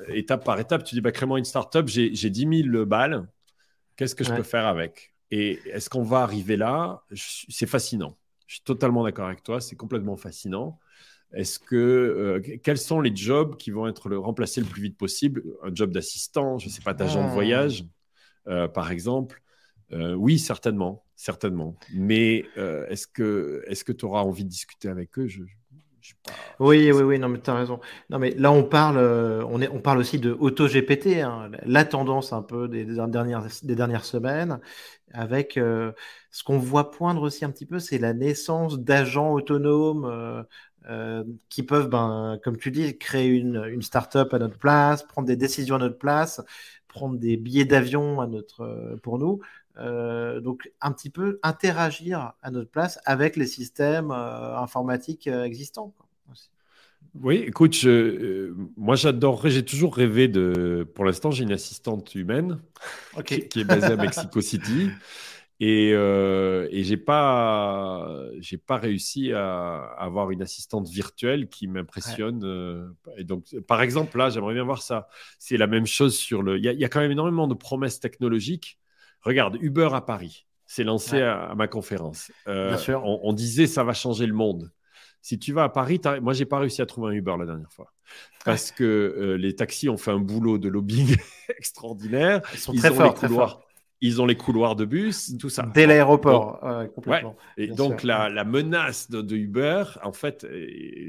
[SPEAKER 2] étape par étape, tu dis bah, crée-moi une startup, j'ai 10 000 balles Qu'est-ce que je peux faire avec? Et est-ce qu'on va arriver là? C'est fascinant. Je suis totalement d'accord avec toi. C'est complètement fascinant. Est-ce que euh, quels sont les jobs qui vont être le, remplacés le plus vite possible? Un job d'assistant, je ne sais pas, d'agent de ah. voyage, euh, par exemple. Euh, oui, certainement, certainement. Mais est-ce que est-ce que tu auras envie de discuter avec eux? Je,
[SPEAKER 1] oui, oui, oui, non, mais tu as raison. Non, mais là, on parle, euh, on, parle aussi de auto-GPT, hein. la tendance un peu des, dernières, semaines, avec euh, ce qu'on voit poindre aussi un petit peu, c'est la naissance d'agents autonomes euh, qui peuvent, ben, comme tu dis, créer une, une start-up à notre place, prendre des décisions à notre place, prendre des billets d'avion pour nous. Donc un petit peu interagir à notre place avec les systèmes informatiques existants.
[SPEAKER 2] Oui, écoute, euh, moi j'adorerais, j'ai toujours rêvé de. Pour l'instant, j'ai une assistante humaine qui, est basée à Mexico City. Et, euh, et j'ai pas, j'ai pas réussi à, avoir une assistante virtuelle qui m'impressionne. Euh, et donc, par exemple, là, j'aimerais bien voir ça. C'est la même chose sur le. Il y, a quand même énormément de promesses technologiques. Regarde, Uber à Paris, c'est lancé à, ma conférence.
[SPEAKER 1] bien sûr.
[SPEAKER 2] On, on, disait ça va changer le monde. Si tu vas à Paris, moi, j'ai pas réussi à trouver un Uber la dernière fois. Parce que euh, les taxis ont fait un boulot de lobbying extraordinaire.
[SPEAKER 1] Ils sont très forts, très forts
[SPEAKER 2] ils ont les couloirs de bus, tout ça.
[SPEAKER 1] Dès l'aéroport, complètement.
[SPEAKER 2] Et donc la, menace de, Uber, en fait,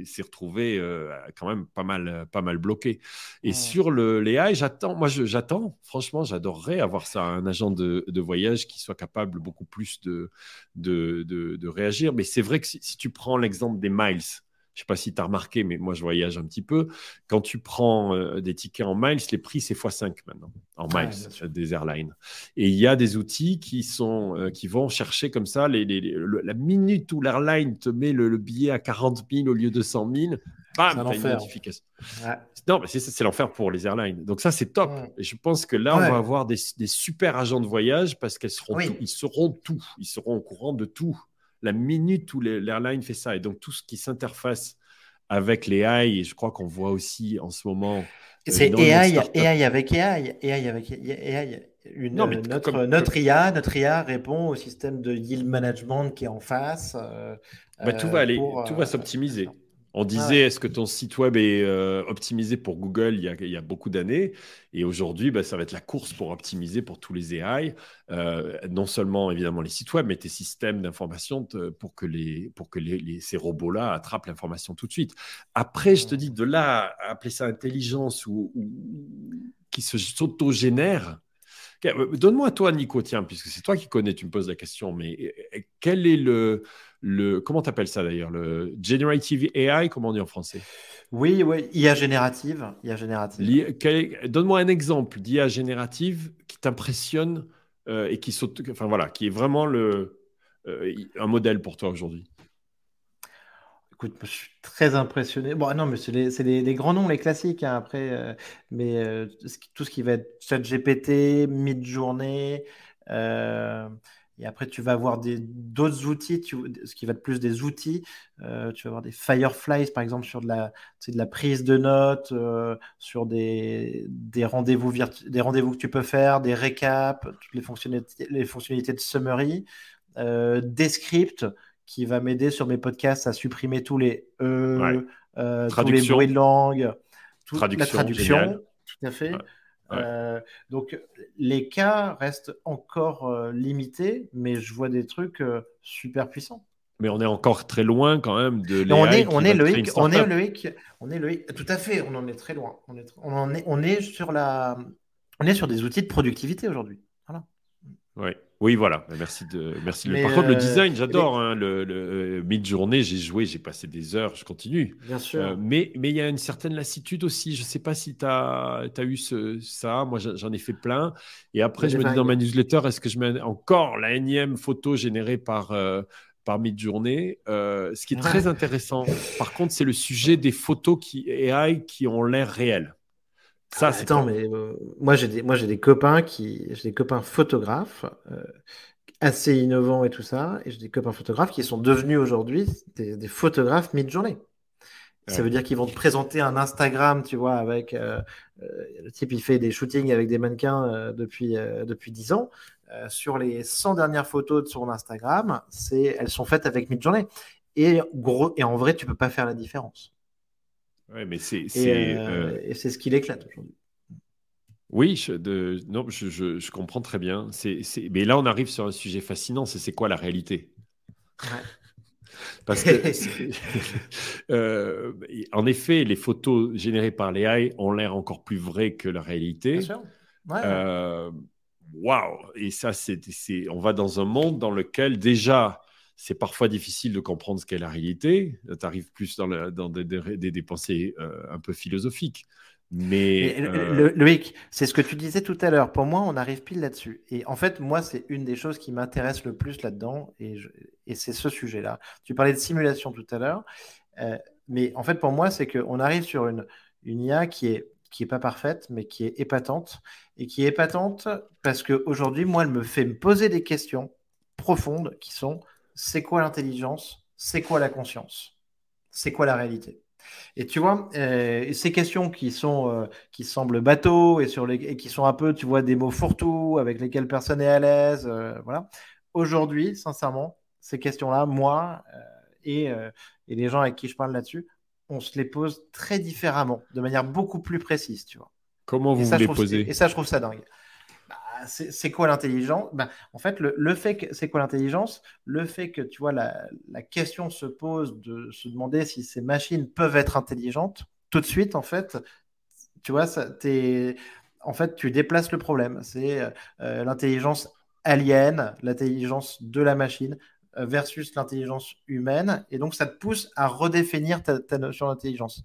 [SPEAKER 2] s'est retrouvée euh, quand même pas mal, pas mal bloquée. Et sur le, les AI, j'attends, moi j'attends, franchement, j'adorerais avoir ça, un agent de, voyage qui soit capable beaucoup plus de, de, réagir. Mais c'est vrai que si, tu prends l'exemple des miles, je ne sais pas si tu as remarqué, mais moi je voyage un petit peu. Quand tu prends euh, des tickets en miles, les prix c'est x5 maintenant, en miles des airlines. Et il y a des outils qui, sont, euh, qui vont chercher comme ça, les, la minute où l'airline te met le, billet à 40 000 au lieu de 100 000, bam, tu une notification. Non, mais c'est l'enfer pour les airlines. Donc ça, c'est top. Et je pense que là, on va avoir des, super agents de voyage parce qu'ils seront, ils seront tout. Ils seront au courant de tout la minute où l'airline fait ça. Et donc, tout ce qui s'interface avec les AI, et je crois qu'on voit aussi en ce moment. Euh,
[SPEAKER 1] c'est AI, AI avec AI, AI avec AI. Une, non, mais notre, notre, IA, notre IA répond au système de yield management qui est en face. Euh,
[SPEAKER 2] bah, tout va aller, tout va s'optimiser. On disait, est-ce que ton site web est euh, optimisé pour Google il y a, beaucoup d'années? Et aujourd'hui, bah, ça va être la course pour optimiser pour tous les AI, euh, non seulement évidemment les sites web, mais tes systèmes d'information pour que, les, pour que les, ces robots-là attrapent l'information tout de suite. Après, je te dis, de là à appeler ça intelligence ou, qui se s'autogénère, euh, Donne-moi toi, Nico, tiens, puisque c'est toi qui connais, tu me poses la question, mais quel est le, le comment t'appelles ça d'ailleurs le generative AI comment on dit en français?
[SPEAKER 1] Oui oui IA générative IA générative
[SPEAKER 2] donne-moi un exemple d'IA générative qui t'impressionne euh, et qui saute enfin voilà qui est vraiment le euh, un modèle pour toi aujourd'hui
[SPEAKER 1] Écoute, je suis très impressionné. Bon, non, mais c'est les, grands noms, les classiques, hein, après. Euh, mais tout ce qui va être ChatGPT, Midjourney, et après, tu vas avoir d'autres outils, ce qui va être plus des outils. Euh, tu vas avoir des Fireflies, par exemple, sur de la, de la prise de notes, euh, sur des, des rendez-vous rendez-vous que tu peux faire, des récaps, toutes les fonctionnalités, les fonctionnalités de summary, euh, des scripts qui va m'aider sur mes podcasts à supprimer tous les E, tous les bruits de langue, toute la traduction. Tout à fait. Euh, donc les cas restent encore euh, limités, mais je vois des trucs euh, super puissants.
[SPEAKER 2] Mais on est encore très loin quand même de
[SPEAKER 1] on est, on est Loïc, on est Loïc, on est Loïc. Tout à fait, on en est très loin. On est, on est, on est sur la, on est sur des outils de productivité aujourd'hui. Voilà.
[SPEAKER 2] Oui. Oui, voilà. Merci de. Merci. Par contre, le design, j'adore. Hein, le, le mid-journée, j'ai joué, j'ai passé des heures, je continue.
[SPEAKER 1] Bien sûr.
[SPEAKER 2] mais mais il y a une certaine lassitude aussi. Je ne sais pas si tu as, as, eu ce, ça. Moi, j'en ai fait plein. Et après, je me dis dans ma newsletter, est-ce que je mets encore la énième photo générée par. par mid-journée? ce qui est très intéressant, par contre, c'est le sujet des photos qui, AI qui ont l'air réelles.
[SPEAKER 1] Ça, ah, Attends, mais euh, moi j'ai des, moi j'ai des copains qui, j'ai des copains photographes euh, assez innovants et tout ça, et j'ai des copains photographes qui sont devenus aujourd'hui des, photographes mid-journée. Ça veut dire qu'ils vont te présenter un Instagram, tu vois, avec euh, le type il fait des shootings avec des mannequins depuis depuis 10 ans. sur les 100 dernières photos de son Instagram, c'est elles sont faites avec mid-journée. Et gros et en vrai, tu peux pas faire la différence.
[SPEAKER 2] Ouais, mais c'est.
[SPEAKER 1] Euh, et, c'est ce qui l'éclate aujourd'hui.
[SPEAKER 2] Oui, je, de, non, je, je, comprends très bien. C'est, mais là, on arrive sur un sujet fascinant c'est c'est quoi la réalité? Parce que, euh, en effet, les photos générées par les AI ont l'air encore plus vraies que la réalité. Bien sûr. Euh, waouh Et ça, c'est, on va dans un monde dans lequel déjà c'est parfois difficile de comprendre ce qu'est la réalité. Tu arrives plus dans, dans des, des, pensées euh, un peu philosophiques. Mais,
[SPEAKER 1] euh, Loïc, c'est ce que tu disais tout à l'heure. Pour moi, on arrive pile là-dessus. Et en fait, moi, c'est une des choses qui m'intéresse le plus là-dedans. Et, et c'est ce sujet-là. Tu parlais de simulation tout à l'heure. Euh, mais en fait, pour moi, c'est qu'on arrive sur une, une IA qui est qui est pas parfaite, mais qui est épatante. Et qui est épatante parce qu'aujourd'hui, moi, elle me fait me poser des questions profondes qui sont c'est quoi l'intelligence, c'est quoi la conscience, c'est quoi la réalité? Et tu vois, euh, ces questions qui sont euh, qui semblent bateaux et sur les et qui sont un peu, tu vois, des mots fourre-tout avec lesquels personne n'est à l'aise, euh, voilà. Aujourd'hui, sincèrement, ces questions-là, moi et, et les gens avec qui je parle là-dessus, on se les pose très différemment, de manière beaucoup plus précise, tu vois.
[SPEAKER 2] Comment vous les posez?
[SPEAKER 1] Et ça, je trouve ça dingue c'est quoi l'intelligence? Ben, En fait, le, fait que c'est quoi l'intelligence? Le fait que tu vois la, question se pose de se demander si ces machines peuvent être intelligentes, tout de suite, en fait, tu vois, en fait, tu déplaces le problème. C'est euh, l'intelligence alien, l'intelligence de la machine versus l'intelligence humaine. Et donc, ça te pousse à redéfinir ta notion d'intelligence.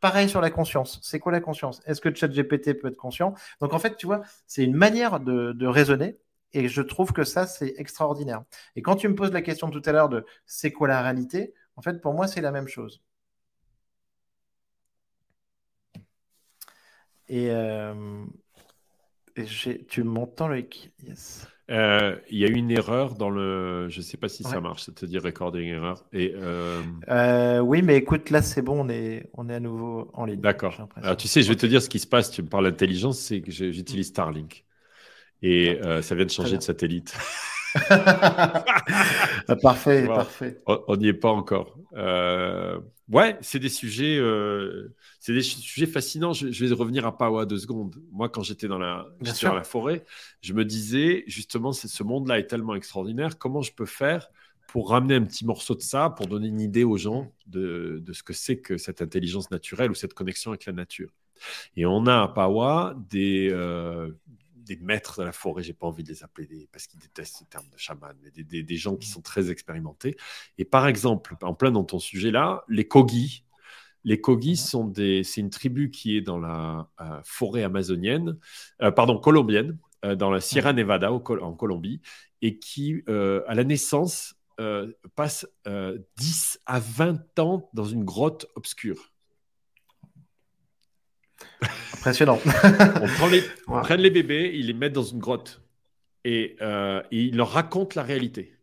[SPEAKER 1] Pareil sur la conscience. C'est quoi la conscience? Est-ce que ChatGPT peut être conscient? Donc, en fait, tu vois, c'est une manière de, raisonner. Et je trouve que ça, c'est extraordinaire. Et quand tu me poses la question tout à l'heure de c'est quoi la réalité, en fait, pour moi, c'est la même chose. Et, euh, tu m'entends, Loïc?
[SPEAKER 2] Yes. Euh, il y a une erreur dans le. Je ne sais pas si ça marche, c'est-à-dire recording error. Et,
[SPEAKER 1] euh, oui, mais écoute, là, c'est bon, on est, on est à nouveau en ligne.
[SPEAKER 2] D'accord. Alors, tu sais, je vais te dire ce qui se passe. Tu me parles d'intelligence, c'est que j'utilise Starlink. Et ça vient de changer de satellite.
[SPEAKER 1] parfait, parfait.
[SPEAKER 2] On n'y est pas encore. Euh, ouais, c'est des sujets, euh, c'est des sujets fascinants. Je, vais revenir à Pawa deux secondes. Moi, quand j'étais dans la, dans la forêt, je me disais justement, ce monde-là est tellement extraordinaire. Comment je peux faire pour ramener un petit morceau de ça, pour donner une idée aux gens de, de ce que c'est que cette intelligence naturelle ou cette connexion avec la nature? Et on a à Pawa des, euh, des maîtres de la forêt, j'ai pas envie de les appeler des, parce qu'ils détestent ce terme de chaman, mais des, des, gens qui sont très expérimentés. Et par exemple, en plein dans ton sujet là, les Kogi. Les Kogi sont des, c'est une tribu qui est dans la euh, forêt amazonienne, euh, pardon, colombienne, euh, dans la Sierra Nevada en Colombie, et qui, à la naissance, passe 10 à 20 ans dans une grotte obscure.
[SPEAKER 1] Impressionnant.
[SPEAKER 2] on prend les, bébés, ils les mettent dans une grotte et, euh, ils leur racontent la réalité.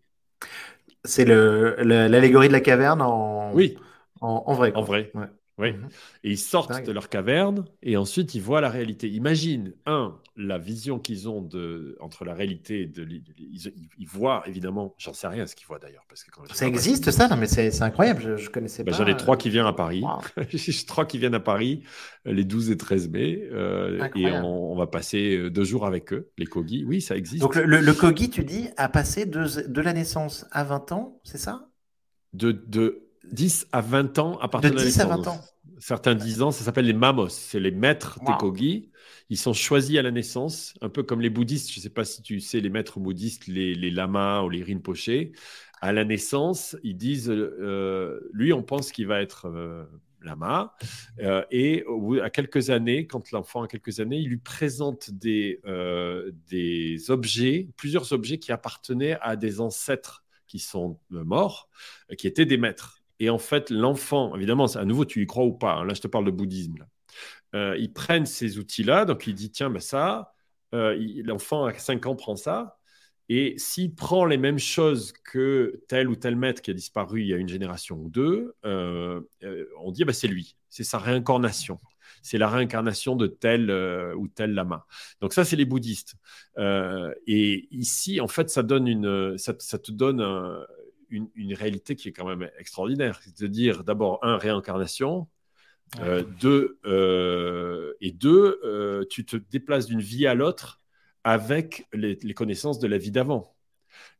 [SPEAKER 1] C'est l'allégorie de la caverne en,
[SPEAKER 2] oui.
[SPEAKER 1] en, vrai.
[SPEAKER 2] En vrai. Oui. Mhm. Et ils sortent de leur caverne et ensuite ils voient la réalité. Imagine, un, la vision qu'ils ont de, entre la réalité et de. Ils, voient évidemment, j'en sais rien ce qu'ils voient d'ailleurs. parce que
[SPEAKER 1] Ça existe ça? Non, mais c'est incroyable, je, je connaissais bah, pas.
[SPEAKER 2] J'en ai trois qui viennent à Paris. J'ai trois qui viennent à Paris les 12 et 13 mai. Euh, et on, va passer euh, deux jours avec eux, les Kogi. Oui, ça existe.
[SPEAKER 1] Donc le, le, Kogi, tu dis, a passé de, de la naissance à 20 ans, c'est ça?
[SPEAKER 2] De, de 10 à 20 ans à partir de, 10 à 20 ans. Certains 10 ans, ça s'appelle les mamos, c'est les maîtres des Kogi. Ils sont choisis à la naissance, un peu comme les bouddhistes. Je ne sais pas si tu sais, les maîtres bouddhistes, les, les lamas ou les rinpoché. À la naissance, ils disent, euh, lui, on pense qu'il va être euh, lama. Euh, et à quelques années, quand l'enfant a quelques années, il lui présente des, des objets, plusieurs objets qui appartenaient à des ancêtres qui sont morts, qui étaient des maîtres. Et en fait, l'enfant, évidemment, à nouveau, tu y crois ou pas, hein, là je te parle de bouddhisme, euh, ils prennent ces outils-là, donc il dit, tiens, ben ça, euh, l'enfant à 5 ans prend ça, et s'il prend les mêmes choses que tel ou tel maître qui a disparu il y a une génération ou deux, euh, on dit, ben, c'est lui, c'est sa réincarnation. C'est la réincarnation de tel ou tel lama. Donc ça, c'est les bouddhistes. et ici, en fait, ça donne une, ça, ça te donne un, une, réalité qui est quand même extraordinaire. C'est-à-dire, d'abord, un, réincarnation. Euh, deux, euh, et deux, euh, tu te déplaces d'une vie à l'autre avec les, connaissances de la vie d'avant.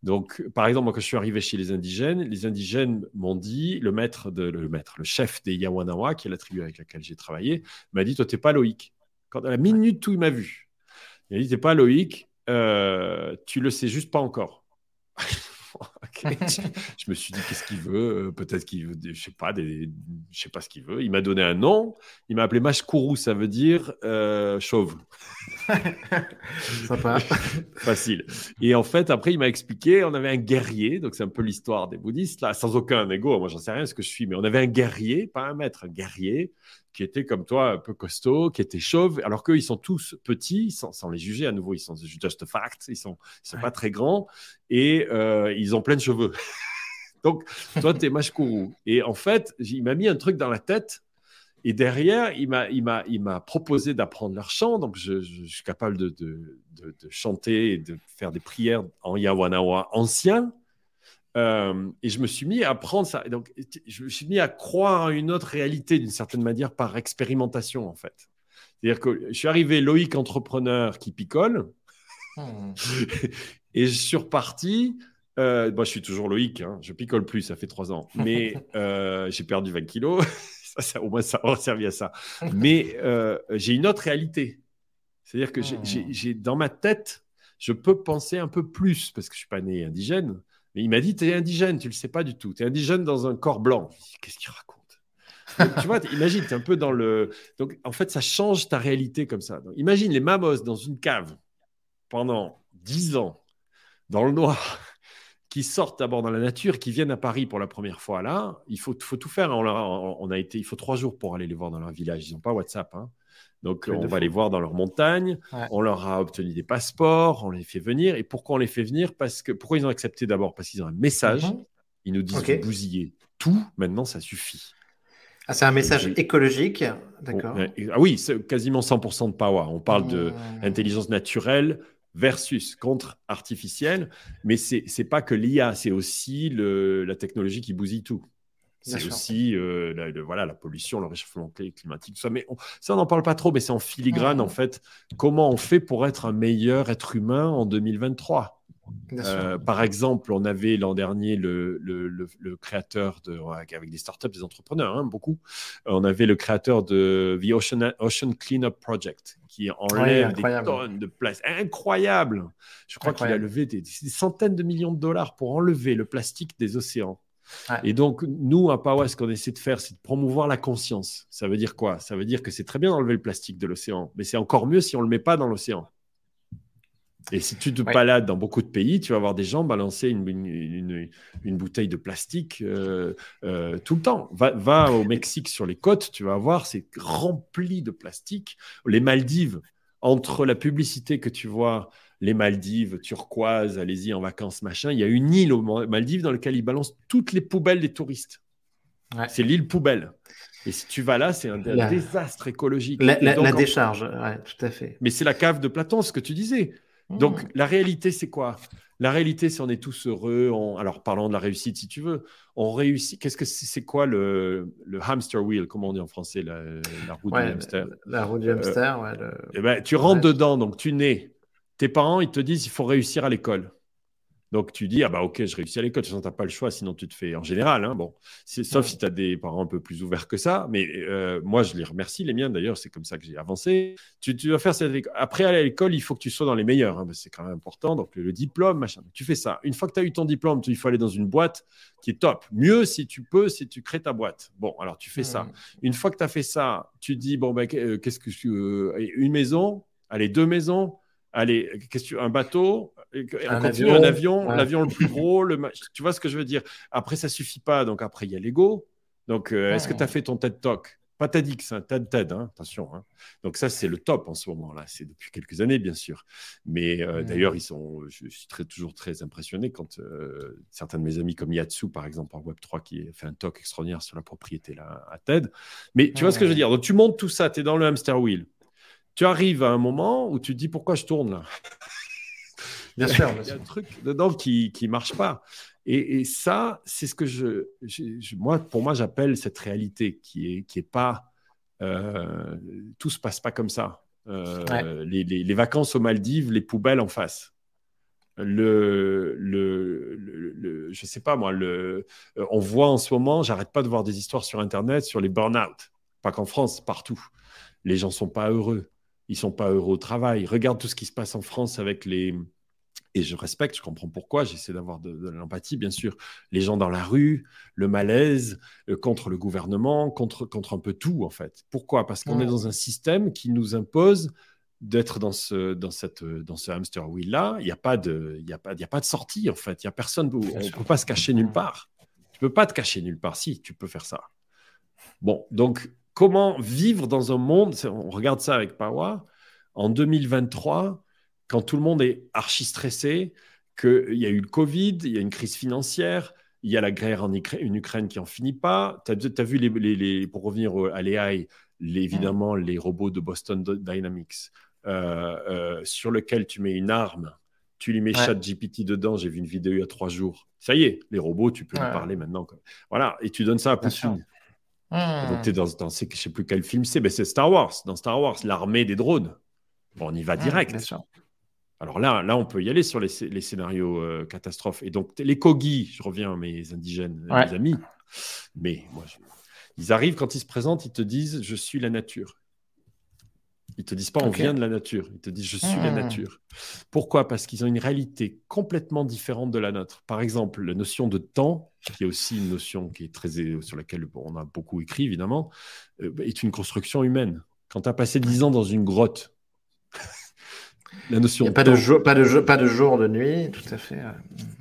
[SPEAKER 2] Donc, par exemple, moi, quand je suis arrivé chez les indigènes, les indigènes m'ont dit, le maître, de, le maître, le chef des Yawanawa, qui est la tribu avec laquelle j'ai travaillé, m'a dit, toi, t'es pas Loïc. Quand à la minute où il m'a vu, il m'a dit, t'es pas Loïc, tu le sais juste pas encore. je me suis dit, qu'est-ce qu'il veut euh, Peut-être qu'il veut, je sais pas, des, je sais pas ce qu'il veut. Il m'a donné un nom. Il m'a appelé Mashkuru, ça veut dire euh, chauve.
[SPEAKER 1] Sympa.
[SPEAKER 2] Facile. Et en fait, après, il m'a expliqué, on avait un guerrier, donc c'est un peu l'histoire des bouddhistes, là, sans aucun ego. Moi, j'en sais rien ce que je suis, mais on avait un guerrier, pas un maître, un guerrier qui était comme toi, un peu costaud, qui était chauve, alors qu'eux, ils sont tous petits, sans, les juger à nouveau, ils sont just fact, ils sont, ils sont pas très grands, et euh, ils ont plein de cheveux. Donc, toi, tu es Mashkuru. Et en fait, il m'a mis un truc dans la tête, et derrière, il m'a, il m'a, il m'a proposé d'apprendre leur chant, donc je, suis capable de, de, de, de, chanter et de faire des prières en Yawanawa ancien, euh, et je me suis mis à apprendre ça. Donc, je me suis mis à croire à une autre réalité d'une certaine manière par expérimentation, en fait. C'est-à-dire que je suis arrivé Loïc entrepreneur qui picole. Hmm. et je suis reparti. Euh, moi, je suis toujours Loïc, hein, je picole plus, ça fait trois ans. Mais euh, j'ai perdu 20 kilos. ça, au moins, ça aura servi à ça. Mais euh, j'ai une autre réalité. C'est-à-dire que j'ai, hmm. dans ma tête, je peux penser un peu plus, parce que je ne suis pas né indigène, Mais il m'a dit, tu es indigène, tu le sais pas du tout. Tu es indigène dans un corps blanc. Qu'est-ce qu'il raconte? Tu vois, imagine, tu es un peu dans le. Donc, en fait, ça change ta réalité comme ça. imagine les mamos dans une cave pendant 10 ans, dans le noir, qui sortent d'abord dans la nature, qui viennent à Paris pour la première fois là. Il faut, tout faire. On a, on a, été, il faut trois jours pour aller les voir dans leur village. Ils n'ont pas WhatsApp. Hein. Donc, on va les voir dans leur montagne. On leur a obtenu des passeports. On les fait venir. Et pourquoi on les fait venir? Parce que pourquoi ils ont accepté? D'abord Parce qu'ils ont un message. Mhm. Ils nous disent okay. bousiller tout. Maintenant, ça suffit.
[SPEAKER 1] Ah, c'est un message écologique, d'accord.
[SPEAKER 2] Ah oui, c'est quasiment 100% de power. On parle de d'intelligence mmh. naturelle versus contre artificielle, mais c'est n'est pas que l'IA, c'est aussi le, la technologie qui bousille tout. C'est aussi euh, la, voilà, la pollution, le réchauffement climatique, tout ça. Mais ça, on n'en parle pas trop, mais c'est en filigrane, en fait, comment on fait pour être un meilleur être humain en 2023 euh, par exemple, on avait l'an dernier le, créateur de, avec des startups, des entrepreneurs, hein, beaucoup. On avait le créateur de The Ocean, Ocean Cleanup Project qui enlève des tonnes de plastique. Incroyable Je crois qu'il a levé des, centaines de millions de dollars pour enlever le plastique des océans. Et donc, nous, à Pawa, ce qu'on essaie de faire, c'est de promouvoir la conscience. Ça veut dire quoi? Ça veut dire que c'est très bien d'enlever le plastique de l'océan, mais c'est encore mieux si on ne le met pas dans l'océan. Et si tu te balades dans beaucoup de pays, tu vas voir des gens balancer une, une, bouteille de plastique euh, euh, tout le temps. Va, va, au Mexique sur les côtes, tu vas voir, c'est rempli de plastique. Les Maldives, entre la publicité que tu vois, les Maldives, turquoise, allez-y en vacances, machin, il y a une île aux Maldives dans laquelle ils balancent toutes les poubelles des touristes. C'est l'île poubelle. Et si tu vas là, c'est un, désastre écologique.
[SPEAKER 1] La, décharge, ouais, tout à fait.
[SPEAKER 2] Mais c'est la cave de Platon, ce que tu disais. Donc, mmh. la réalité, c'est quoi? La réalité, c'est on est tous heureux. Alors, parlons de la réussite, si tu veux. On réussit. Qu'est-ce que c'est quoi le... hamster wheel Comment on dit en français la, roue du hamster?
[SPEAKER 1] La roue du hamster, ouais.
[SPEAKER 2] Eh ben, tu rentres dedans, donc tu nais. Tes parents, ils te disent il faut réussir à l'école. Donc tu dis, ah bah ok, je réussis à l'école, de toute façon, tu n'as pas le choix, sinon tu te fais en général. Hein, bon, sauf si tu as des parents un peu plus ouverts que ça. Mais euh, moi, je les remercie, les miens d'ailleurs, c'est comme ça que j'ai avancé. Tu, vas faire cette Après, à l'école, il faut que tu sois dans les meilleurs, hein, c'est quand même important. Donc le, diplôme, machin. Tu fais ça. Une fois que tu as eu ton diplôme, il faut aller dans une boîte qui est top. Mieux si tu peux, si tu crées ta boîte. Bon, alors tu fais ça. Une fois que tu as fait ça, tu dis, bon, ben, qu'est-ce que je. Euh, une maison, allez, deux maisons allez, un bateau, un avion, un avion, l'avion le plus gros, le, tu vois ce que je veux dire? Après, ça suffit pas, donc après, il y a l'ego. Donc, euh, est-ce que tu as fait ton TED Talk? Pas TEDx, hein, TED TED, hein, attention. Hein. Donc ça, c'est le top en ce moment-là. C'est depuis quelques années, bien sûr. Mais euh, d'ailleurs, ils sont, je suis très, toujours très impressionné quand euh, certains de mes amis comme Yatsu, par exemple, en Web3, qui a fait un talk extraordinaire sur la propriété là, à TED. Mais tu vois ce que je veux dire? Donc tu montes tout ça, tu es dans le hamster wheel tu arrives à un moment où tu te dis pourquoi je tourne là?
[SPEAKER 1] Bien sûr.
[SPEAKER 2] Il y a un truc dedans qui ne marche pas. Et, ça, c'est ce que je, moi, pour moi, j'appelle cette réalité qui est, qui est pas. Euh, tout se passe pas comme ça. Euh, les, les, vacances aux Maldives, les poubelles en face. Le, le, le, je sais pas moi, le, on voit en ce moment, j'arrête pas de voir des histoires sur Internet sur les burn-out. Pas qu'en France, partout. Les gens sont pas heureux ils sont pas heureux au travail. Regarde tout ce qui se passe en France avec les et je respecte, je comprends pourquoi, j'essaie d'avoir de, l'empathie, bien sûr. Les gens dans la rue, le malaise euh, contre le gouvernement, contre, contre un peu tout, en fait. Pourquoi? Parce qu'on est dans un système qui nous impose d'être dans ce, dans, cette, dans ce hamster wheel-là. Il n'y a, pas de, y a, pas, y a pas de sortie, en fait. Il n'y a personne, on ne peut pas se cacher nulle part. Tu ne peux pas te cacher nulle part. Si, tu peux faire ça. Bon, donc comment vivre dans un monde, on regarde ça avec Power, en 2023, quand tout le monde est archi stressé, qu'il y a eu le Covid, il y a une crise financière, il y a la guerre en Ukraine, qui n'en finit pas. Tu as, vu, les, pour revenir à l'AI, évidemment, les robots de Boston Dynamics, euh, euh, sur lequel tu mets une arme, tu lui mets chat GPT dedans. J'ai vu une vidéo il y a trois jours. Ça y est, les robots, tu peux lui parler maintenant. Voilà, et tu donnes ça à Poutine. Hmm. Donc, tu es dans, dans je ne sais plus quel film c'est, mais c'est Star Wars. Dans Star Wars, l'armée des drones. Bon, on y va hmm, direct. Alors là, là, on peut y aller sur les, les scénarios euh, catastrophes. Et donc, les Kogi, je reviens à mes indigènes, mes amis, mais moi, ils arrivent quand ils se présentent, ils te disent Je suis la nature. Ils te disent pas on vient de la nature. Ils te disent je suis la nature. Pourquoi? Parce qu'ils ont une réalité complètement différente de la nôtre. Par exemple, la notion de temps, qui est aussi une notion qui est très sur laquelle on a beaucoup écrit évidemment, euh, est une construction humaine. Quand tu as passé dix ans dans une grotte,
[SPEAKER 1] la notion. pas, de jour, pas, de pas de jour, de nuit, tout à fait.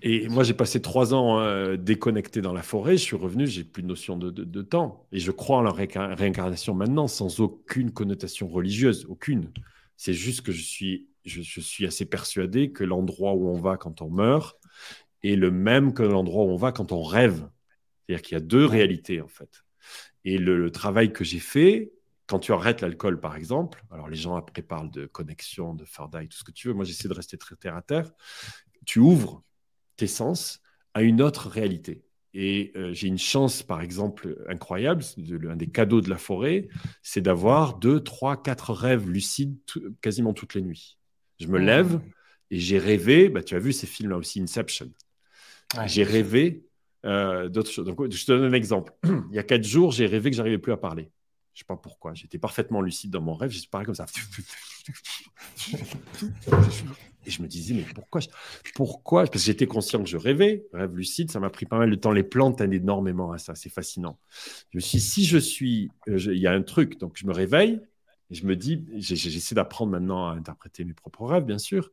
[SPEAKER 2] Et moi, j'ai passé trois ans euh, déconnecté dans la forêt. Je suis revenu, j'ai plus de notion de, de, temps. Et je crois en la réincarnation maintenant, sans aucune connotation religieuse, aucune. C'est juste que je suis, je, je suis assez persuadé que l'endroit où on va quand on meurt est le même que l'endroit où on va quand on rêve. C'est-à-dire qu'il y a deux réalités, en fait. Et le travail que j'ai fait, quand tu arrêtes l'alcool, par exemple, alors les gens après parlent de connexion, de third tout ce que tu veux. Moi, j'essaie de rester très terre à terre. Tu ouvres tes sens à une autre réalité. Et euh, j'ai une chance, par exemple, incroyable, un des cadeaux de la forêt, c'est d'avoir deux, trois, quatre rêves lucides quasiment toutes les nuits. Je me lève et j'ai rêvé, bah, tu as vu ces films-là aussi, Inception. j'ai rêvé euh, d'autres choses. Donc, je te donne un exemple. Il y a quatre jours, j'ai rêvé que j'arrivais plus à parler. Je sais pas pourquoi. J'étais parfaitement lucide dans mon rêve. J'étais pareil comme ça. Et je me disais, mais pourquoi Pourquoi? Parce que j'étais conscient que je rêvais. Rêve lucide, ça m'a pris pas mal de temps. Les plantes aident énormément à ça. C'est fascinant. Je me suis si je suis. Euh, il y a un truc. Donc, je me réveille et je me dis, j'essaie d'apprendre maintenant à interpréter mes propres rêves, bien sûr.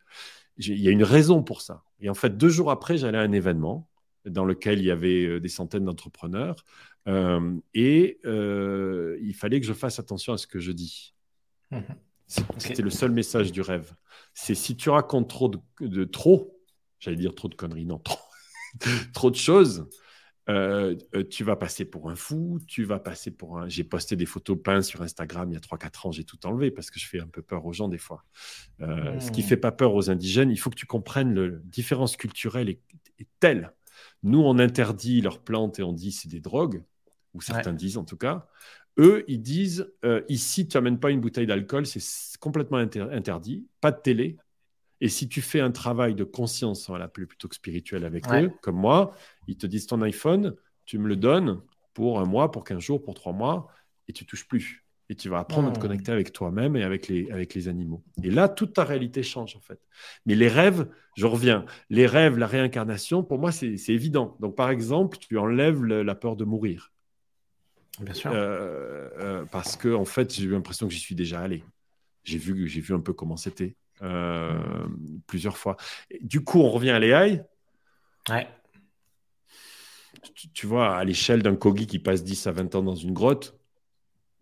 [SPEAKER 2] Il y a une raison pour ça. Et en fait, deux jours après, j'allais à un événement dans lequel il y avait euh, des centaines d'entrepreneurs. Euh, et euh, il fallait que je fasse attention à ce que je dis. Mhm. C'était le seul message du rêve. C'est si tu racontes trop de, trop, j'allais dire trop de conneries, non, trop, trop de choses, tu vas passer pour un fou, tu vas passer pour un. J'ai posté des photos peintes sur Instagram il y a 3-4 ans, j'ai tout enlevé parce que je fais un peu peur aux gens des fois. Ce qui ne hmm. fait pas peur aux indigènes, il faut que tu comprennes la différence culturelle est telle nous, on interdit leurs plantes et on dit c'est des drogues, ou certains disent en tout cas. Eux, ils disent euh, ici, tu n'amènes pas une bouteille d'alcool, c'est complètement interdit, pas de télé. Et si tu fais un travail de conscience, on va l'appeler plutôt que spirituel avec eux, comme moi, ils te disent ton iPhone, tu me le donnes pour un mois, pour 15 jours, pour trois mois, et tu touches plus et tu vas apprendre à te hmm. connecter avec toi-même et avec les, avec les animaux. Et là, toute ta réalité change en fait. Mais les rêves, je reviens, les rêves, la réincarnation, pour moi, c'est évident. Donc par exemple, tu enlèves la peur de mourir.
[SPEAKER 1] Bien sûr.
[SPEAKER 2] Euh, euh, parce que en fait, j'ai eu l'impression que j'y suis déjà allé. J'ai vu, j'ai vu un peu comment c'était euh, plusieurs fois. du coup, on revient à l'AI.
[SPEAKER 1] Ouais.
[SPEAKER 2] Tu, tu, vois, à l'échelle d'un Kogi qui passe 10 à 20 ans dans une grotte,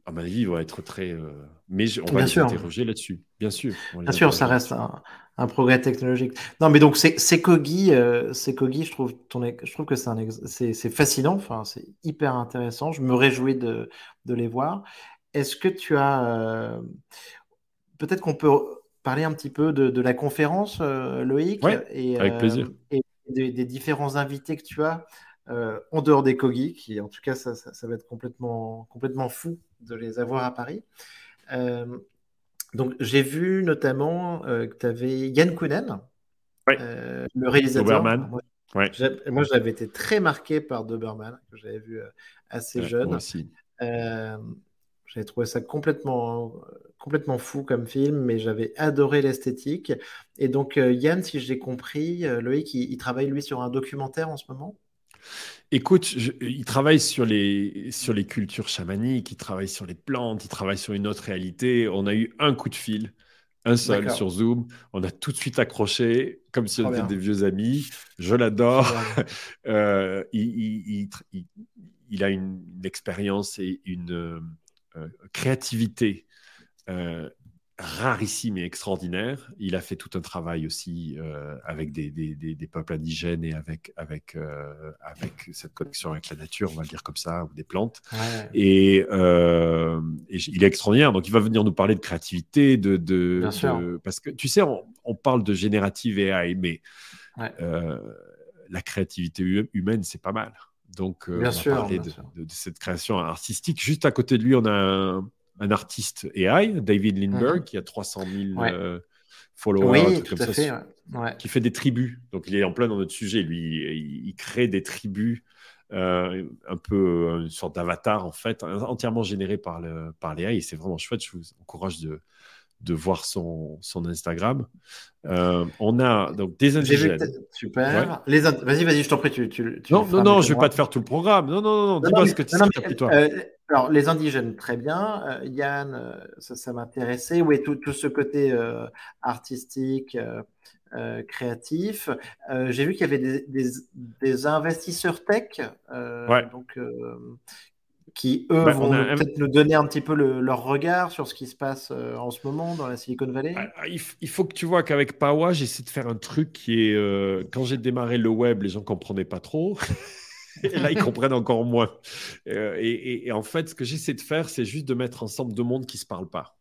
[SPEAKER 2] à mon avis, ils vont être très. Euh, mais on va les interroger là-dessus, bien sûr.
[SPEAKER 1] Bien sûr, ça reste un, progrès technologique. Non, mais donc, c'est Kogi, euh, Kogi, je trouve, ton... je trouve que c'est fascinant, enfin, c'est hyper intéressant. Je me réjouis de, de les voir. Est-ce que tu as. Euh, peut-être qu'on peut parler un petit peu de, de la conférence, Loïc
[SPEAKER 2] et, avec plaisir.
[SPEAKER 1] Et des, des, différents invités que tu as. En dehors des Kogi, qui en tout cas, ça, ça, ça, va être complètement, complètement fou de les avoir à Paris. Euh, donc, j'ai vu notamment euh, que tu avais Yann Kounen, euh, le réalisateur. Moi, moi j'avais été très marqué par Doberman, que j'avais vu assez jeune. j'avais trouvé ça complètement, complètement fou comme film, mais j'avais adoré l'esthétique. Et donc, Yann, si j'ai compris, Loïc, il, travaille lui sur un documentaire en ce moment?
[SPEAKER 2] Écoute, il travaille sur les, sur les cultures chamaniques, il travaille sur les plantes, il travaille sur une autre réalité. On a eu un coup de fil, un seul sur Zoom. On a tout de suite accroché, comme si on était des vieux amis. Je l'adore. Euh, il, il, a une, expérience et une euh, créativité euh, rarissime et extraordinaire. Il a fait tout un travail aussi euh, avec des, des, des, peuples indigènes et avec, avec, euh, avec cette connexion avec la nature, on va le dire comme ça, ou des plantes. Et, euh, il est extraordinaire. Donc, il va venir nous parler de créativité, de, de, parce que tu sais, on, parle de générative AI, mais la créativité humaine, c'est pas mal. Donc, on va parler de, de, cette création artistique. Juste à côté de lui, on a un un artiste AI, David Lindbergh, mhm. qui a 300 000 euh, followers, comme ça, qui fait des tribus. Donc il est en plein dans notre sujet. Lui, il, crée des tribus, euh, un peu euh, une sorte d'avatar en fait, entièrement généré par, le, par l'AI. Et c'est vraiment chouette. Je vous encourage de, de voir son, son Instagram. Euh, on a donc des indigènes.
[SPEAKER 1] super. Les Vas-y, vas-y, je t'en prie. Tu, tu,
[SPEAKER 2] non, non, non, je ne vais pas te faire tout le programme. Non, non, non, dis-moi ce que tu sais, toi.
[SPEAKER 1] Euh, alors, les indigènes, très bien. Euh, Yann, ça, ça m'intéressait. Oui, tout, tout, ce côté artistique, créatif. J'ai vu qu'il y avait des, des, des investisseurs tech.
[SPEAKER 2] ouais.
[SPEAKER 1] Donc, qui, eux, bah, vont peut-être nous donner un petit peu leur regard sur ce qui se passe euh, en ce moment dans la Silicon Valley
[SPEAKER 2] ah, ah, il, faut que tu vois qu'avec Pawa, j'essaie de faire un truc qui est... Euh, quand j'ai démarré le web, les gens ne comprenaient pas trop. et là, ils comprennent encore moins. Euh, et, et, en fait, ce que j'essaie de faire, c'est juste de mettre ensemble deux mondes qui ne se parlent pas.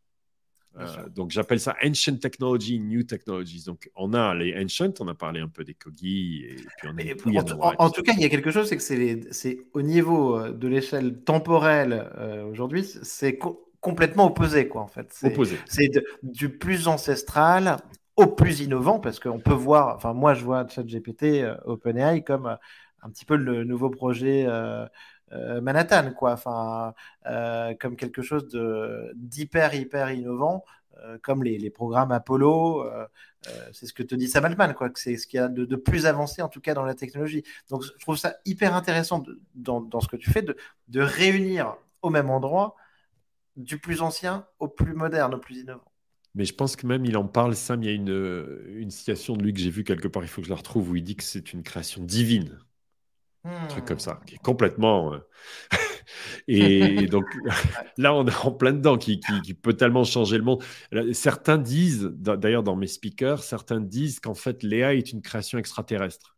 [SPEAKER 2] Euh, donc j'appelle ça Ancient Technology, New Technologies. Donc on a les Ancient, on a parlé un peu des Kogi, et puis on
[SPEAKER 1] a en, tout cas, il y a quelque chose, c'est que c'est au niveau euh, de l'échelle temporelle euh, aujourd'hui, c'est complètement opposé, quoi, en fait. C'est du plus ancestral au plus innovant, parce qu'on peut voir, enfin moi je vois ChatGPT, OpenAI comme un petit peu le nouveau projet euh, Manhattan, quoi. Enfin, euh, comme quelque chose d'hyper hyper innovant, euh, comme les, programmes Apollo. c'est ce que te dit Sam Altman, quoi. Que c'est ce qu'il y a de, plus avancé, en tout cas, dans la technologie. Donc, je trouve ça hyper intéressant dans, ce que tu fais, de, de réunir au même endroit du plus ancien au plus moderne, au plus innovant.
[SPEAKER 2] Mais je pense que même il en parle, Sam, il y a une, une citation de lui que j'ai vue quelque part, il faut que je la retrouve, où il dit que c'est une création divine. Un truc comme ça, qui est complètement. Euh, et donc là, on est en plein dedans, qui, peut tellement changer le monde. Certains disent, d'ailleurs dans mes speakers, certains disent qu'en fait, Léa est une création extraterrestre.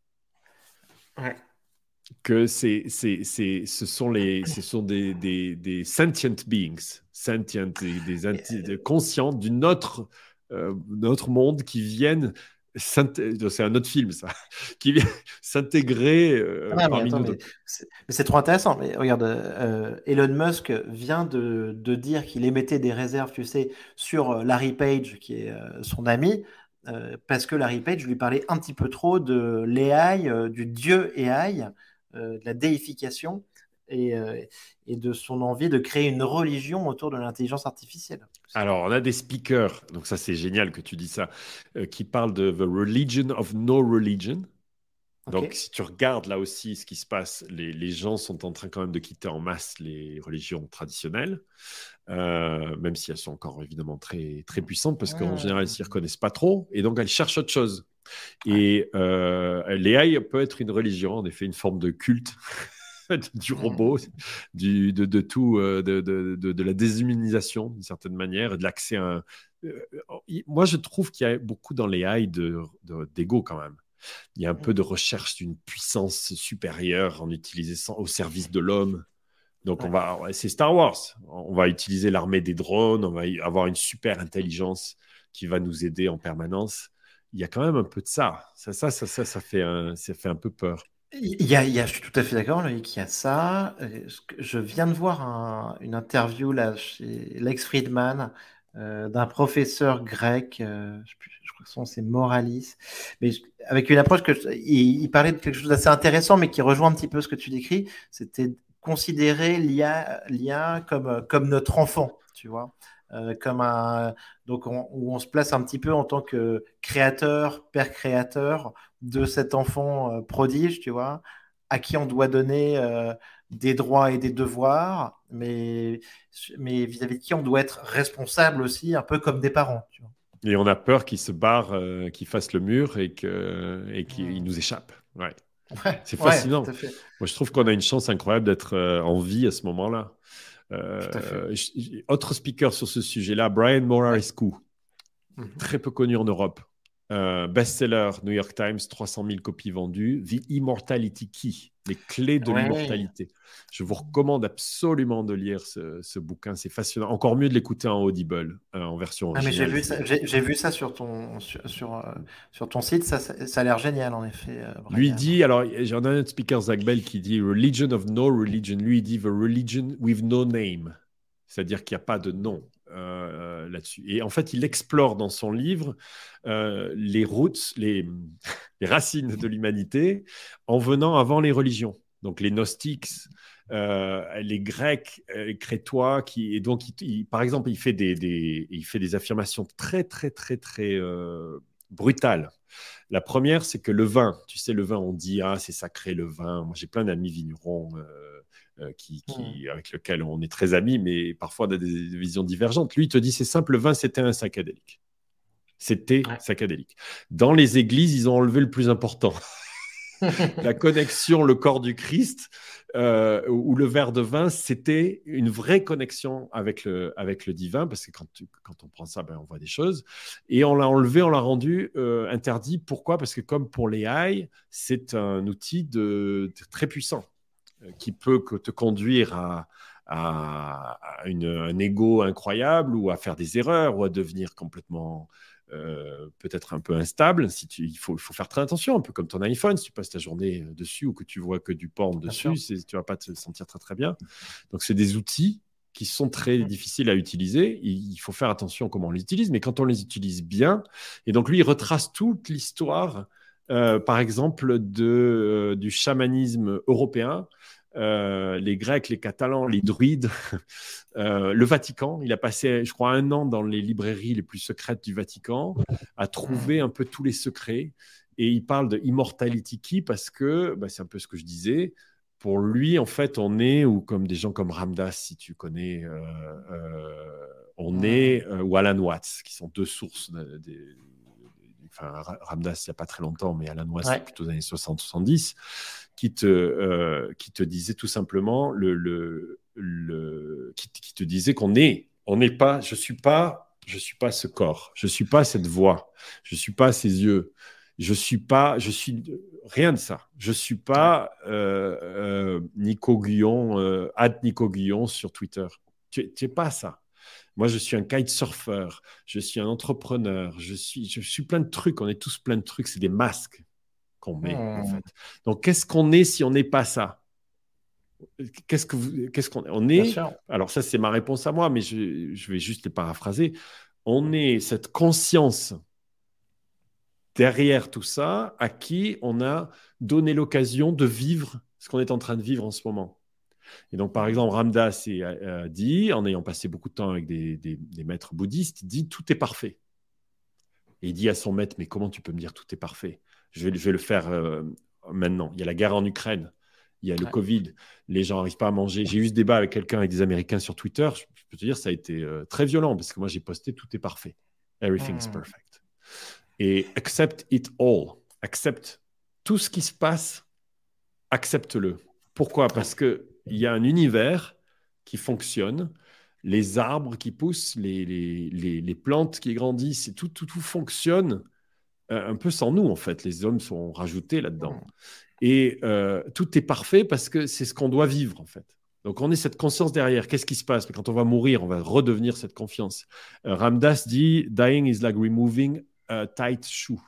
[SPEAKER 2] Que c'est, c'est, ce sont, les, ce sont des, des, sentient beings, sentient, des, des, conscients d'une autre, euh, autre monde qui viennent c'est un autre film, ça, qui vient s'intégrer euh, ah, parmi nous.
[SPEAKER 1] c'est trop intéressant. Mais regarde, euh, Elon Musk vient de, de dire qu'il émettait des réserves, tu sais, sur euh, Larry Page, qui est son ami, parce que Larry Page lui parlait un petit peu trop de l'AI, du dieu AI, de la déification. Et, et, de son envie de créer une religion autour de l'intelligence artificielle.
[SPEAKER 2] Alors, on a des speakers, donc ça c'est génial que tu dis ça, euh, qui parlent de The Religion of No Religion. Donc, si tu regardes là aussi ce qui se passe, les, les, gens sont en train quand même de quitter en masse les religions traditionnelles, euh, même si elles sont encore évidemment très, très puissantes, parce qu'en général, elles ne s'y reconnaissent pas trop, et donc elles cherchent autre chose. Et euh, l'AI peut être une religion, en effet, une forme de culte. du robot, du, de, de, tout, euh, de, de, de, la déshumanisation d'une certaine manière, de l'accès à un... Euh, moi, je trouve qu'il y a beaucoup dans les AI d'ego quand même. Il y a un peu de recherche d'une puissance supérieure en utilisant au service de l'homme. Donc, on va, c'est Star Wars. On va utiliser l'armée des drones, on va avoir une super intelligence qui va nous aider en permanence. Il y a quand même un peu de ça. Ça, ça, ça, ça, ça fait, un, ça fait un peu peur.
[SPEAKER 1] Il y a, il y a, je suis tout à fait d'accord, Loïc, il y a ça. Euh, je viens de voir une interview là chez Lex Friedman euh, d'un professeur grec, euh, je, crois que son c'est Moralis, mais avec une approche que il, parlait de quelque chose d'assez intéressant, mais qui rejoint un petit peu ce que tu décris. C'était considérer l'IA, comme comme notre enfant, tu vois. comme un donc où on se place un petit peu en tant que créateur, père créateur de cet enfant euh, prodige, tu vois, à qui on doit donner euh, des droits et des devoirs, mais, mais vis-à-vis de qui on doit être responsable aussi, un peu comme des parents. Tu vois.
[SPEAKER 2] Et on a peur qu'il se barre, euh, qu'il fasse le mur et qu'il et qu'il nous échappe. Ouais. c'est fascinant. Moi, je trouve qu'on a une chance incroyable d'être en vie à ce moment-là. autre speaker sur ce sujet-là, Brian Morarescu, très peu connu en Europe. Euh, best-seller, New York Times, 300 000 copies vendues. The Immortality Key, les clés de l'immortalité. Je vous recommande absolument de lire ce, bouquin, c'est fascinant. Encore mieux de l'écouter en Audible, euh, en version
[SPEAKER 1] originale. Ah, j'ai vu, ça sur ton, sur, euh, sur, ton site, ça, ça, a l'air génial en effet.
[SPEAKER 2] lui dit, alors j'en ai un autre speaker, Zach Bell, qui dit Religion of no religion. Lui, il dit The religion with no name. C'est-à-dire qu'il n'y a pas de nom. Euh, là-dessus. Et en fait, il explore dans son livre euh, les routes, les, racines de l'humanité en venant avant les religions. donc les gnostiques, euh, les Grecs, les Crétois, qui et donc par exemple, il fait des, il fait des affirmations très très très très brutales. La première, c'est que le vin, tu sais, le vin, on dit ah c'est sacré le vin. Moi, j'ai plein d'amis vignerons. Qui, qui, avec lesquels on est très amis, mais parfois on a des visions divergentes. Lui, il te dit c'est simple, le vin, c'était un psychédélique. C'était psychédélique. Dans les églises, ils ont enlevé le plus important. la connexion, le corps du Christ, euh, ou le verre de vin, c'était une vraie connexion avec le, avec le divin, parce que quand, quand on prend ça, ben, on voit des choses. Et on l'a enlevé, on l'a rendu euh, interdit. Pourquoi? Parce que comme pour les haies, c'est un outil de, très puissant euh, qui peut te conduire à, à, un ego incroyable ou à faire des erreurs ou à devenir complètement euh, peut-être un peu instable. Si tu, il, faut, faire très attention, un peu comme ton iPhone. Si tu passes ta journée euh, dessus ou que tu vois que du porn dessus, tu vas pas te sentir très très bien. Donc, c'est des outils qui sont très difficiles à utiliser. Il faut faire attention comment on les utilise, mais quand on les utilise bien, et donc lui, il retrace toute l'histoire, euh, par exemple, de, du chamanisme européen euh, les Grecs, les Catalans, les Druides, euh, le Vatican. Il a passé, je crois, un an dans les librairies les plus secrètes du Vatican, à trouver un peu tous les secrets. Et il parle de immortality key parce que, bah, c'est un peu ce que je disais, pour lui, en fait, on est, ou comme des gens comme Ramdas, si tu connais, euh, on est, ou Alan Watts, qui sont deux sources des enfin, Ramdas il n'y a pas très longtemps, mais Alan Watts, c'est plutôt aux années 60-70, qui te, euh, qui te disait tout simplement, le, le, le qui, te disait qu'on est, on n'est pas, je suis pas, je suis pas ce corps, je suis pas cette voix, je suis pas ces yeux, je suis pas, je suis rien de ça. Je suis pas euh, euh, Nico Guillon, euh, Nico Guillon sur Twitter. Tu n'es pas ça. Moi, je suis un kitesurfer, je suis un entrepreneur, je suis, je suis plein de trucs. On est tous plein de trucs. C'est des masques qu'on met, en hmm. fait. Donc, qu'est-ce qu'on est si on n'est pas ça? Qu'est-ce que vous, qu'est-ce qu'on on est Alors ça, c'est ma réponse à moi, mais je, je vais juste les paraphraser. On est cette conscience derrière tout ça à qui on a donné l'occasion de vivre ce qu'on est en train de vivre en ce moment. Et donc, par exemple, Ramdas a, dit, en ayant passé beaucoup de temps avec des, maîtres bouddhistes, dit tout est parfait. Et il dit à son maître, mais comment tu peux me dire tout est parfait? Je vais, je vais, le faire euh, maintenant. Il y a la guerre en Ukraine, il y a le Covid, les gens n'arrivent pas à manger. J'ai eu ce débat avec quelqu'un, avec des Américains sur Twitter. Je, peux te dire, ça a été euh, très violent parce que moi, j'ai posté tout est parfait. Everything's is hmm. perfect. Et accept it all. Accept tout ce qui se passe, accepte-le. Pourquoi? Parce que il y a un univers qui fonctionne, les arbres qui poussent, les, les, les, plantes qui grandissent, tout, tout, tout fonctionne euh, un peu sans nous, en fait. Les hommes sont rajoutés là-dedans. Et euh, tout est parfait parce que c'est ce qu'on doit vivre, en fait. Donc on est cette conscience derrière. Qu'est-ce qui se passe? Quand on va mourir, on va redevenir cette confiance. Euh, Ramdas dit Dying is like removing a tight shoe.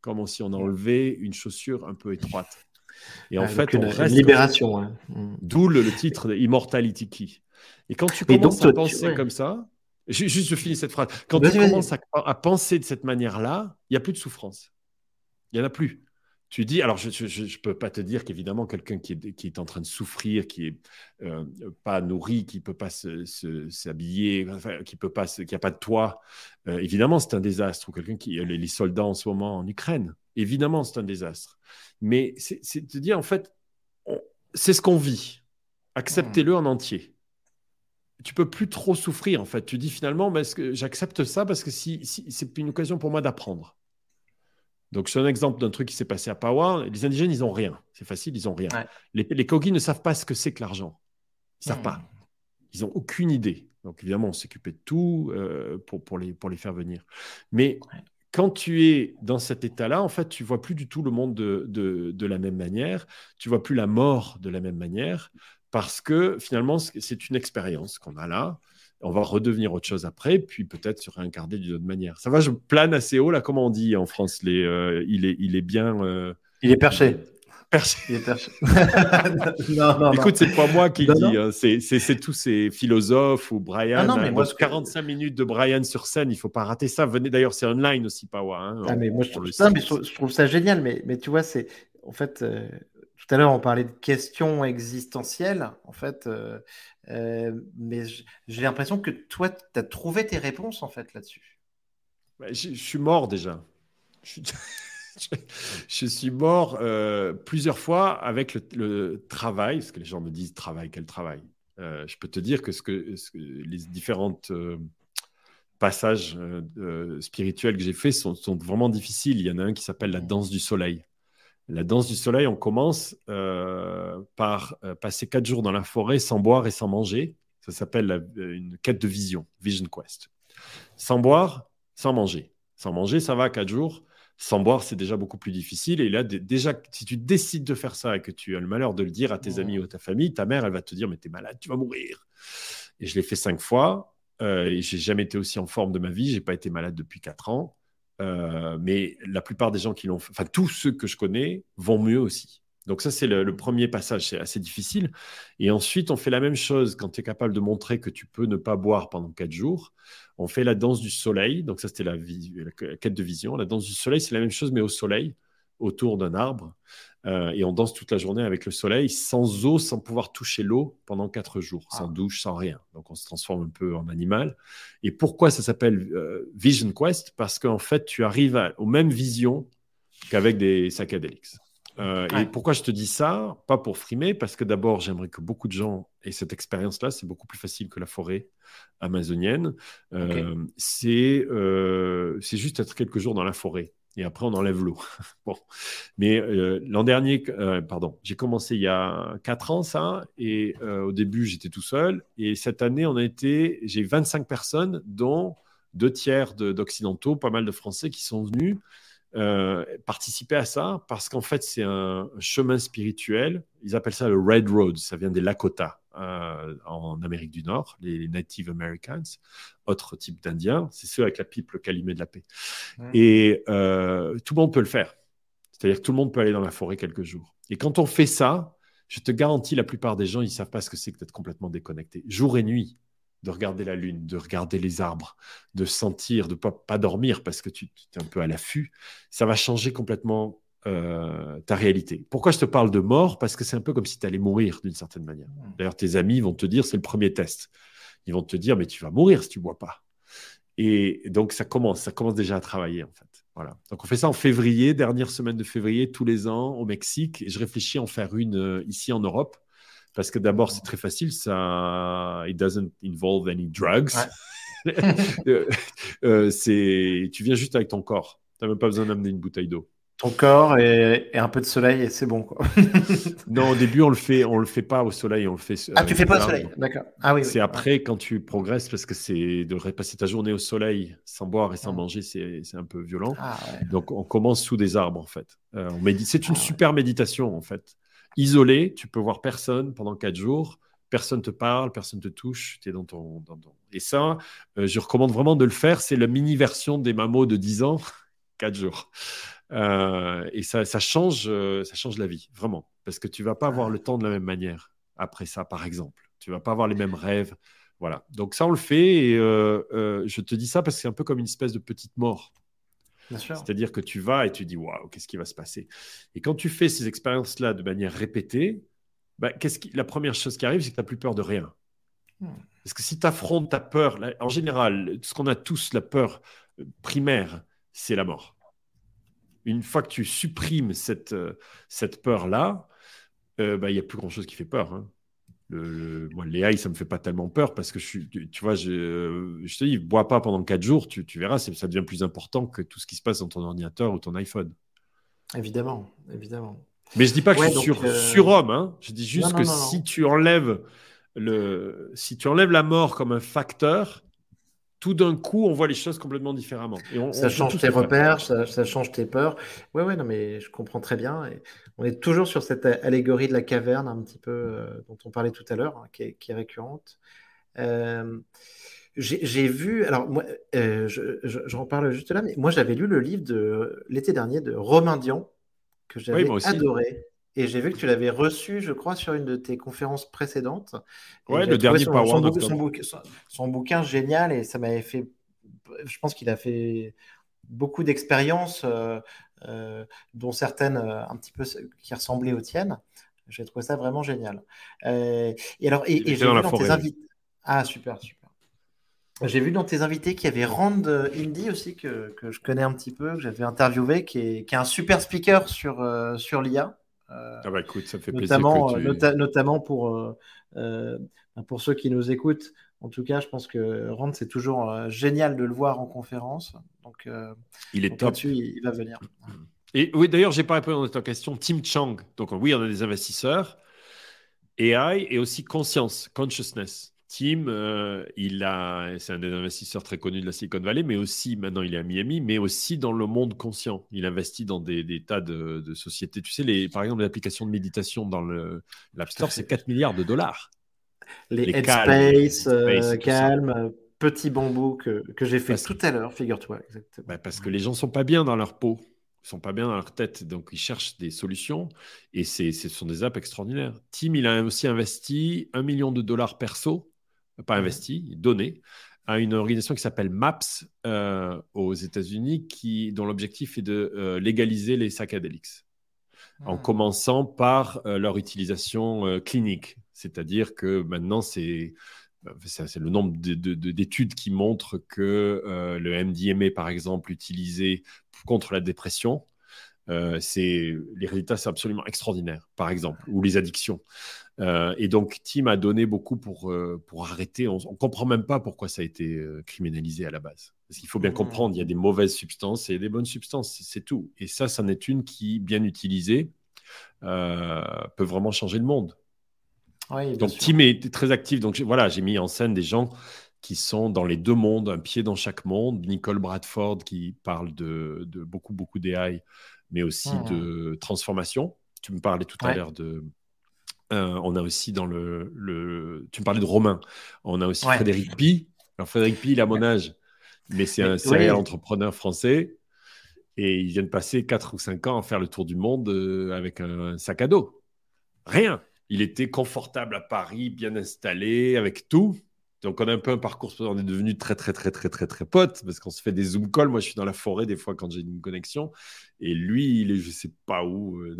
[SPEAKER 2] Comme si on enlevait une chaussure un peu étroite.
[SPEAKER 1] Et en fait, on reste. Libération. Hein.
[SPEAKER 2] D'où le, titre de Immortality Key. Et quand tu commences à penser comme ça, juste je finis cette phrase. Quand tu commences à, penser de cette manière-là, il n'y a plus de souffrance. Il n'y en a plus. Tu dis, alors je ne peux pas te dire qu'évidemment, quelqu'un qui est, qui est, en train de souffrir, qui n'est euh, pas nourri, qui ne peut pas s'habiller, pas, qui n'a pas de toit, euh, évidemment, c'est un désastre. Ou quelqu'un qui, les soldats en ce moment en Ukraine, évidemment, c'est un désastre. Mais c'est de dire, en fait, c'est ce qu'on vit. Acceptez-le en entier. Tu peux plus trop souffrir, en fait. Tu dis finalement, j'accepte ça parce que si, c'est une occasion pour moi d'apprendre. Donc, c'est un exemple d'un truc qui s'est passé à Pawa. Les indigènes, ils n'ont rien. C'est facile, ils n'ont rien. Les, les ne savent pas ce que c'est que l'argent. Ils ne savent pas. Ils n'ont aucune idée. Donc, évidemment, on s'occupait de tout euh, pour, pour, les, pour les faire venir. Mais quand tu es dans cet état-là, en fait, tu vois plus du tout le monde de, de, la même manière, tu vois plus la mort de la même manière, parce que finalement, c'est une expérience qu'on a là. On va redevenir autre chose après, puis peut-être se réincarner d'une autre manière. Ça va, je plane assez haut, là, comment on dit en France les, euh, il, est, il est bien. Euh,
[SPEAKER 1] il est perché.
[SPEAKER 2] Écoute, c'est pas moi qui dis, hein. c'est tous ces philosophes ou Brian. Non, mais moi, 45 minutes de Brian sur scène, il faut pas rater ça. Venez d'ailleurs, c'est online aussi, Pawa. Hein,
[SPEAKER 1] ah, mais moi, je trouve, ça, mais je, trouve, ça génial, mais, mais tu vois, c'est en fait, euh, tout à l'heure, on parlait de questions existentielles, en fait, mais j'ai l'impression que toi, tu as trouvé tes réponses, en fait, là-dessus.
[SPEAKER 2] Bah, je, suis mort déjà. Je, suis mort plusieurs fois avec le, travail, parce que les gens me disent travail, quel travail Je peux te dire que, ce que, les différentes passages spirituels que j'ai faits sont, sont, vraiment difficiles. Il y en a un qui s'appelle la danse du soleil. La danse du soleil, on commence euh, par euh, passer quatre jours dans la forêt sans boire et sans manger. Ça s'appelle une quête de vision, Vision Quest. Sans boire, sans manger. Sans manger, ça va quatre jours. Sans boire, c'est déjà beaucoup plus difficile. Et là, déjà, si tu décides de faire ça et que tu as le malheur de le dire à tes amis ou à ta famille, ta mère, elle va te dire, mais t'es malade, tu vas mourir. Et je l'ai fait cinq fois. Euh, et j'ai jamais été aussi en forme de ma vie. J'ai pas été malade depuis quatre ans. Euh, mais la plupart des gens qui l'ont fait, enfin tous ceux que je connais vont mieux aussi. Donc ça, c'est le, premier passage, c'est assez difficile. Et ensuite, on fait la même chose quand tu es capable de montrer que tu peux ne pas boire pendant quatre jours. On fait la danse du soleil. Donc ça, c'était la, la, quête de vision. La danse du soleil, c'est la même chose, mais au soleil, autour d'un arbre. Euh, et on danse toute la journée avec le soleil, sans eau, sans pouvoir toucher l'eau pendant quatre jours, sans ah. douche, sans rien. Donc on se transforme un peu en animal. Et pourquoi ça s'appelle euh, Vision Quest? Parce qu'en fait, tu arrives aux mêmes visions qu'avec des psychédéliques. Euh, et pourquoi je te dis ça? Pas pour frimer, parce que d'abord, j'aimerais que beaucoup de gens aient cette expérience-là. C'est beaucoup plus facile que la forêt amazonienne. C'est juste être quelques jours dans la forêt et après on enlève l'eau. bon. Mais euh, l'an dernier, euh, pardon, j'ai commencé il y a 4 ans ça, et euh, au début j'étais tout seul, et cette année on a été, j'ai 25 personnes, dont deux tiers d'occidentaux, pas mal de Français qui sont venus participer à ça, parce qu'en fait c'est un chemin spirituel, ils appellent ça le Red Road, ça vient des Lakota. Euh, en Amérique du Nord, les Native Americans, autre type d'Indiens, c'est ceux avec la pipe, le calumet de la paix. Et euh, tout le monde peut le faire. C'est-à-dire que tout le monde peut aller dans la forêt quelques jours. Et quand on fait ça, je te garantis, la plupart des gens, ils ne savent pas ce que c'est que d'être complètement déconnecté. Jour et nuit, de regarder la lune, de regarder les arbres, de sentir, de ne pas, pas dormir parce que tu, tu es un peu à l'affût, ça va changer complètement euh, ta réalité. Pourquoi je te parle de mort? Parce que c'est un peu comme si tu allais mourir d'une certaine manière. Hmm. D'ailleurs, tes amis vont te dire, c'est le premier test. Ils vont te dire, mais tu vas mourir si tu ne bois pas. Et donc, ça commence, ça commence déjà à travailler, en fait. Voilà. Donc, on fait ça en février, dernière semaine de février, tous les ans, au Mexique. Et je réfléchis à en faire une euh, ici en Europe. Parce que d'abord, c'est très facile, ça, it doesn't involve any drugs. Euh, c'est, tu viens juste avec ton corps. Tu n'as même pas besoin d'amener une bouteille d'eau.
[SPEAKER 1] Ton corps et, un peu de soleil et c'est bon. Quoi.
[SPEAKER 2] non, au début, on le fait, on le fait pas au soleil, on le fait.
[SPEAKER 1] Ah, tu fais pas au soleil, d'accord. Ah oui.
[SPEAKER 2] C'est après quand tu progresses parce que c'est de passer ta journée au soleil sans boire et sans manger, c'est un peu violent. Ah, Donc on commence sous des arbres en fait. Euh, c'est une ah, super méditation en fait. Isolé, tu peux voir personne pendant quatre jours. Personne te parle, personne te touche, tu es dans ton, dans Et ça, euh, je recommande vraiment de le faire. C'est la mini version des mamos de 10 ans, quatre jours. Euh, et ça, change, euh, ça change la vie, vraiment. Parce que tu vas pas avoir le temps de la même manière après ça, par exemple. Tu vas pas avoir les mêmes rêves. Voilà. Donc ça, on le fait. Et euh, je te dis ça parce que c'est un peu comme une espèce de petite mort. C'est-à-dire que tu vas et tu dis waouh, qu'est-ce qui va se passer? Et quand tu fais ces expériences-là de manière répétée, bah, qu'est-ce qui... la première chose qui arrive, c'est que tu n'as plus peur de rien. Hmm. Parce que si tu affrontes ta peur, en général, ce qu'on a tous, la peur primaire, c'est la mort une fois que tu supprimes cette, euh, cette peur-là, euh, bah, il n'y a plus grand-chose qui fait peur. Hein. Le, moi, les ça ne me fait pas tellement peur parce que je suis, tu, vois, je, je, te dis, bois pas pendant 4 jours, tu, tu verras, ça devient plus important que tout ce qui se passe dans ton ordinateur ou ton iPhone.
[SPEAKER 1] Évidemment, évidemment.
[SPEAKER 2] Mais je dis pas que je suis sur, euh, surhomme, hein. je dis juste que si tu enlèves le, si tu enlèves la mort comme un facteur, tout d'un coup, on voit les choses complètement différemment.
[SPEAKER 1] Et ça change tes repères, ça, change tes peurs. Ouais, ouais, non, mais je comprends très bien. Et on est toujours sur cette allégorie de la caverne, un petit peu, euh, dont on parlait tout à l'heure, hein, qui, est récurrente. Euh, j'ai vu, alors moi, euh, j'en parle juste là, mais moi j'avais lu le livre de l'été dernier de Romain Dion, que j'avais adoré. Et j'ai vu que tu l'avais reçu, je crois, sur une de tes conférences précédentes.
[SPEAKER 2] Ouais, le dernier
[SPEAKER 1] son, son, son, son, bouquin génial et ça m'avait fait. Je pense qu'il a fait beaucoup d'expériences euh, dont certaines un petit peu qui ressemblaient aux tiennes. J'ai trouvé ça vraiment génial. et alors, et, j'ai vu dans tes invités. Ah, super, super. J'ai vu dans tes invités qu'il y avait Rand Indy aussi, que, que, je connais un petit peu, que j'avais interviewé, qui est, qui est, un super speaker sur, sur l'IA.
[SPEAKER 2] ah bah écoute, ça fait
[SPEAKER 1] notamment, plaisir. notamment pour, pour ceux qui nous écoutent, en tout cas, je pense que Rand, c'est toujours euh, génial de le voir en conférence. Donc,
[SPEAKER 2] euh, il est top.
[SPEAKER 1] Il, va venir.
[SPEAKER 2] Et oui, d'ailleurs, j'ai pas répondu à ta question. Tim Chang. Donc, oui, on a des investisseurs. AI et aussi conscience, consciousness. Tim, euh, il a, c'est un des investisseurs très connus de la Silicon Valley, mais aussi maintenant il est à Miami, mais aussi dans le monde conscient. Il investit dans des, tas de, sociétés. Tu sais, les, par exemple, l'application de méditation dans l'App Store, c'est 4 milliards de dollars
[SPEAKER 1] les, Headspace, euh, Calm, Petit Bambou que, que j'ai fait tout à l'heure, figure-toi.
[SPEAKER 2] Bah, parce que les gens sont pas bien dans leur peau, ils sont pas bien dans leur tête, donc ils cherchent des solutions et ce sont des apps extraordinaires. Tim, il a aussi investi un million de dollars perso, pas investi, donné à une organisation qui s'appelle MAPS euh, aux États-Unis, qui dont l'objectif est de euh, légaliser les psychédéliques, en hmm. commençant par leur utilisation clinique. C'est-à-dire que maintenant, c'est c'est le nombre d'études qui montrent que euh, le MDMA, par exemple, utilisé contre la dépression, euh, c'est les résultats sont absolument extraordinaires, par exemple, ou les addictions. Euh, et donc, Tim a donné beaucoup pour, pour arrêter. On ne comprend même pas pourquoi ça a été criminalisé à la base. Parce qu'il faut bien mmh. comprendre, il y a des mauvaises substances et des bonnes substances, c'est tout. Et ça, c'en est une qui, bien utilisée, peut vraiment changer le monde donc, Tim est très actif. Donc, voilà, j'ai mis en scène des gens qui sont dans les deux mondes, un pied dans chaque monde. Nicole Bradford qui parle de, beaucoup, beaucoup d'AI, mais aussi mmh. de transformation. Tu me parlais tout à l'heure de. Euh, on a aussi dans le, Tu me parlais de Romain. On a aussi Frédéric Pi. Alors, Frédéric Pi, il a mon âge, mais c'est un serial entrepreneur français. Et il vient de passer 4 ou 5 ans à faire le tour du monde euh, avec un sac à dos. Rien. Il était confortable à Paris, bien installé, avec tout. Donc, on a un peu un parcours, on est devenu très, très, très, très, très, très potes parce qu'on se fait des Zoom calls. Moi, je suis dans la forêt des fois quand j'ai une connexion. Et lui, il est, je sais pas où, euh,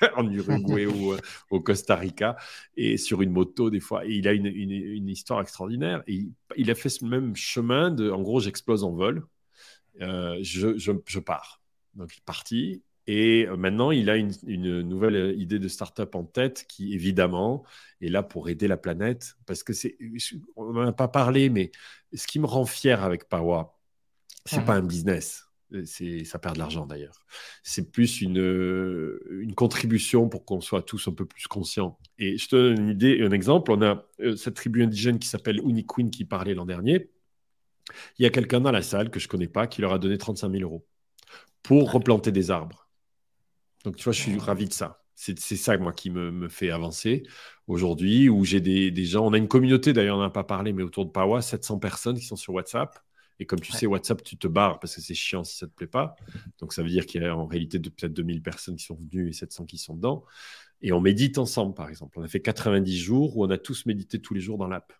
[SPEAKER 2] en Uruguay ou euh, au Costa Rica, et sur une moto des fois. Et il a une, une, histoire extraordinaire. Et il, a fait ce même chemin de, en gros, j'explose en vol, euh, je, je, je, pars. Donc, il est parti. Et euh, maintenant, il a une, nouvelle euh, idée de start-up en tête qui, évidemment, est là pour aider la planète. Parce que c'est, on n'en a pas parlé, mais ce qui me rend fier avec Pawa, c'est n'est pas un business. C'est, ça perd de l'argent d'ailleurs. C'est plus une, une contribution pour qu'on soit tous un peu plus conscients. Et je te donne une idée, un exemple. On a euh, cette tribu indigène qui s'appelle Uniqueen qui parlait l'an dernier. Il y a quelqu'un dans la salle que je connais pas qui leur a donné 35 000 euros pour replanter des arbres. Donc, tu vois, je suis ravi de ça. C'est ça, moi, qui me, fait avancer aujourd'hui, où j'ai des, gens. On a une communauté, d'ailleurs, on n'en a pas parlé, mais autour de Pawa, 700 personnes qui sont sur WhatsApp. Et comme tu sais, WhatsApp, tu te barres parce que c'est chiant si ça ne te plaît pas. Donc, ça veut dire qu'il y a en réalité peut-être 2000 personnes qui sont venues et 700 qui sont dedans. Et on médite ensemble, par exemple. On a fait 90 jours où on a tous médité tous les jours dans l'app.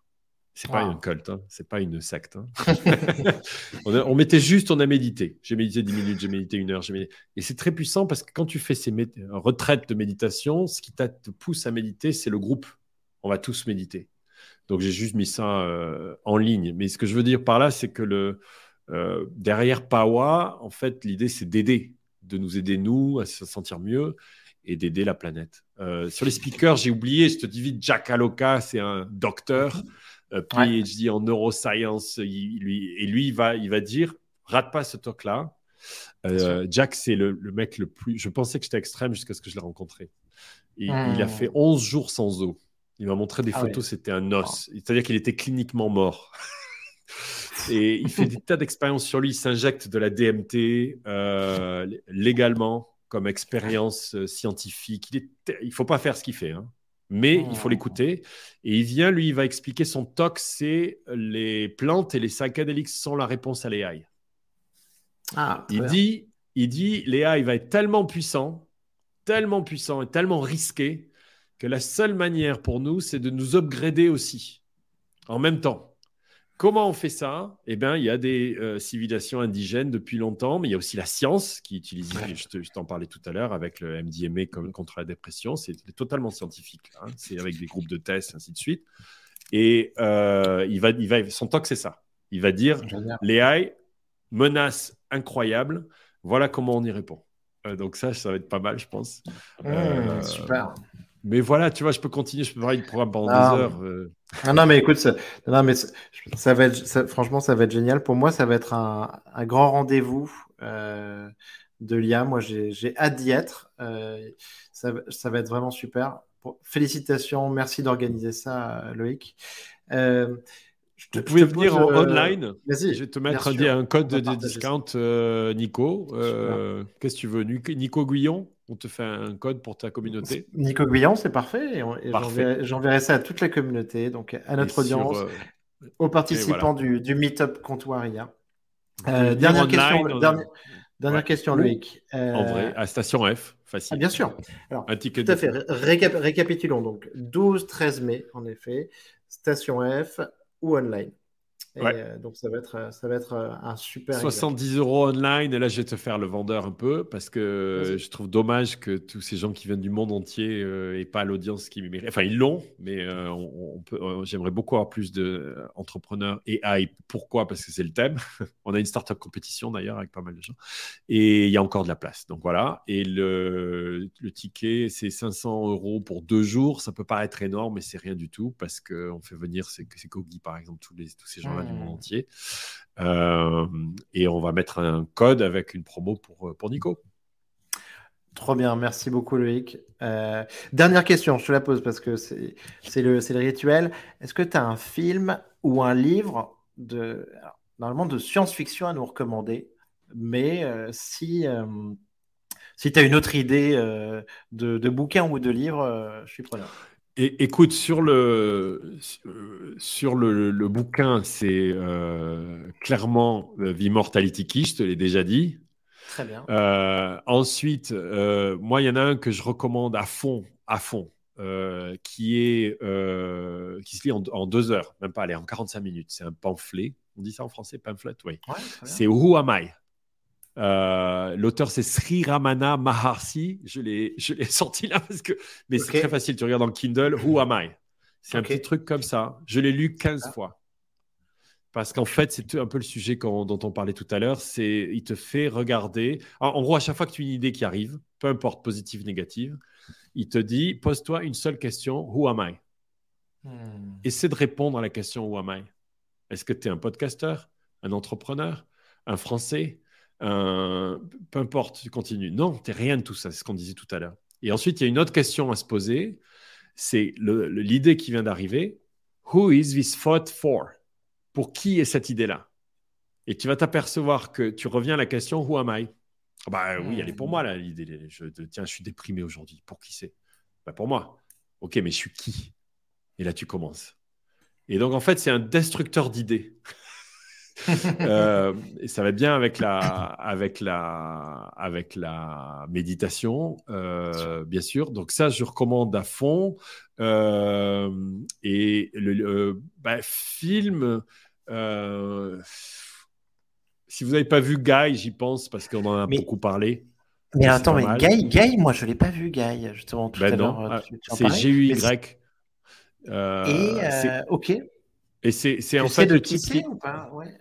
[SPEAKER 2] C'est pas une culte, hein. c'est pas une secte. Hein. on, mettait juste, on a médité. J'ai médité 10 minutes, j'ai médité une heure. Médité... Et c'est très puissant parce que quand tu fais ces retraites de méditation, ce qui te pousse à méditer, c'est le groupe. On va tous méditer. Donc j'ai juste mis ça euh, en ligne. Mais ce que je veux dire par là, c'est que le, euh, derrière Pawa, en fait, l'idée, c'est d'aider, de nous aider, nous, à se sentir mieux et d'aider la planète. Euh, sur les speakers, j'ai oublié, je te dis vite, Jack Aloka, c'est un docteur. Euh, PhD en neuroscience. lui, et lui, il va, il va dire rate pas ce talk-là. Euh, Jack, c'est le, mec le plus. Je pensais que j'étais extrême jusqu'à ce que je l'ai rencontré. Il a fait 11 hmm. jours sans eau. Il m'a montré des ah photos, c'était un os. C'est-à-dire qu'il était cliniquement mort. et il fait des tas d'expériences sur lui. Il s'injecte de la DMT euh, légalement comme expérience scientifique. Il ne faut pas faire ce qu'il fait. Hein mais il faut oh. l'écouter. Et il vient, lui, il va expliquer son talk, c'est les plantes et les psychédéliques sont la réponse à l'AI. Ah, il, dit, il dit, l'AI va être tellement puissant, tellement puissant et tellement risqué que la seule manière pour nous, c'est de nous upgrader aussi, en même temps. Comment on fait ça? Eh bien, il y a des euh, civilisations indigènes depuis longtemps, mais il y a aussi la science qui utilise, je t'en parlais tout à l'heure, avec le MDMA contre la dépression. C'est totalement scientifique. Hein. C'est avec des groupes de tests, ainsi de suite. Et euh, il va, il va, son talk, c'est ça. Il va dire l'AI, menace incroyable. Voilà comment on y répond. Euh, donc ça, ça va être pas mal, je pense.
[SPEAKER 1] Mmh, super.
[SPEAKER 2] Mais voilà, tu vois, je peux continuer, je peux parler du programme pendant des heures. Euh.
[SPEAKER 1] Non, mais écoute, ça, non, mais ça, va être, franchement, ça va être génial. Pour moi, ça va être un, grand rendez-vous euh, de l'IA. Moi, j'ai hâte d'y être. ça, ça, va être vraiment super. Félicitations, merci d'organiser ça, Loïc.
[SPEAKER 2] Vous pouvez venir en euh, online. Je vais te mettre un, code de, discount, euh, Nico. Euh, qu'est-ce que tu veux Nico Guillon On te fait un code pour ta communauté.
[SPEAKER 1] Nico Guillon, c'est parfait. J'enverrai ça à toute la communauté, donc à notre audience, aux participants du, du Meetup Comptoiria. dernière question, dernière, question, Loïc.
[SPEAKER 2] en vrai, à Station F, facile.
[SPEAKER 1] Ah, bien sûr. Alors, un ticket tout à fait. récapitulons donc. 12-13 mai, en effet. Station F, ou online. Euh, donc ça va être, euh, ça va être euh, un super.
[SPEAKER 2] 70 euros online, et là je vais te faire le vendeur un peu parce que je trouve dommage que tous ces gens qui viennent du monde entier euh, pas l'audience qui méritent. Enfin, ils l'ont, mais on, peut, j'aimerais beaucoup avoir plus d'entrepreneurs AI. Pourquoi? Parce que c'est le thème. on a une startup compétition d'ailleurs avec pas mal de gens et il y a encore de la place. Donc voilà. Et le, le ticket, c'est 500 euros pour deux jours. Ça peut paraître énorme, mais c'est rien du tout parce qu'on fait venir, c'est Kogi par exemple, tous, les, tous ces gens-là du monde entier. Euh, et on va mettre un code avec une promo pour, euh, pour Nico.
[SPEAKER 1] Trop bien, merci beaucoup Loïc. Euh, dernière question, je te la pose parce que c'est le, le rituel. Est-ce que tu as un film ou un livre de, normalement de science-fiction à nous recommander Mais si, si tu as une autre idée de, de, bouquin ou de livre, je suis preneur
[SPEAKER 2] écoute, sur le, sur le, bouquin, c'est euh, clairement euh, Vimmortality Key, je te l'ai déjà dit.
[SPEAKER 1] Très bien.
[SPEAKER 2] Euh, ensuite, moi, il y en a un que je recommande à fond, à fond, qui, est, qui se lit en, deux heures, même pas, allez, en 45 minutes. C'est un pamphlet. On dit ça en français, pamphlet, oui. c'est Who Am I? Euh, l'auteur, c'est Sri Ramana Maharshi. Je l'ai, sorti là parce que, mais c'est très facile. Tu regardes dans le Kindle, Who Am I? C'est un petit truc comme ça. Je l'ai lu 15 ah. fois. Parce qu'en fait, c'est un peu le sujet dont on parlait tout à l'heure. C'est, il te fait regarder. En, gros, à chaque fois que tu as une idée qui arrive, peu importe positive, négative, il te dit pose-toi une seule question Who am I? Hmm. Essaie de répondre à la question Who am I? Est-ce que tu es un podcasteur, un entrepreneur, un Français, euh, peu importe, tu continues. Non, tu n'es rien de tout ça, c'est ce qu'on disait tout à l'heure. Et ensuite, il y a une autre question à se poser. C'est l'idée qui vient d'arriver. Who is this thought for? Pour qui est cette idée-là? Et tu vas t'apercevoir que tu reviens à la question Who am I? Ah bah oui, elle est pour moi, là, l'idée. Je, tiens, je suis déprimé aujourd'hui. Pour qui c'est? Bah, pour moi. Ok, mais je suis qui? Et là, tu commences. Et donc, en fait, c'est un destructeur d'idées. Euh, et ça va bien avec la, avec la, avec la méditation, euh, bien sûr. Donc ça, je recommande à fond. Euh, et le, bah, film, si vous n'avez pas vu Guy, j'y pense parce qu'on en a beaucoup parlé.
[SPEAKER 1] Mais attends, mais Guy, Guy, moi je l'ai pas vu Guy justement tout ben à l'heure.
[SPEAKER 2] Ah, c'est G-U-Y.
[SPEAKER 1] et ok.
[SPEAKER 2] Et c'est en fait le titre. Ou pas? Ouais,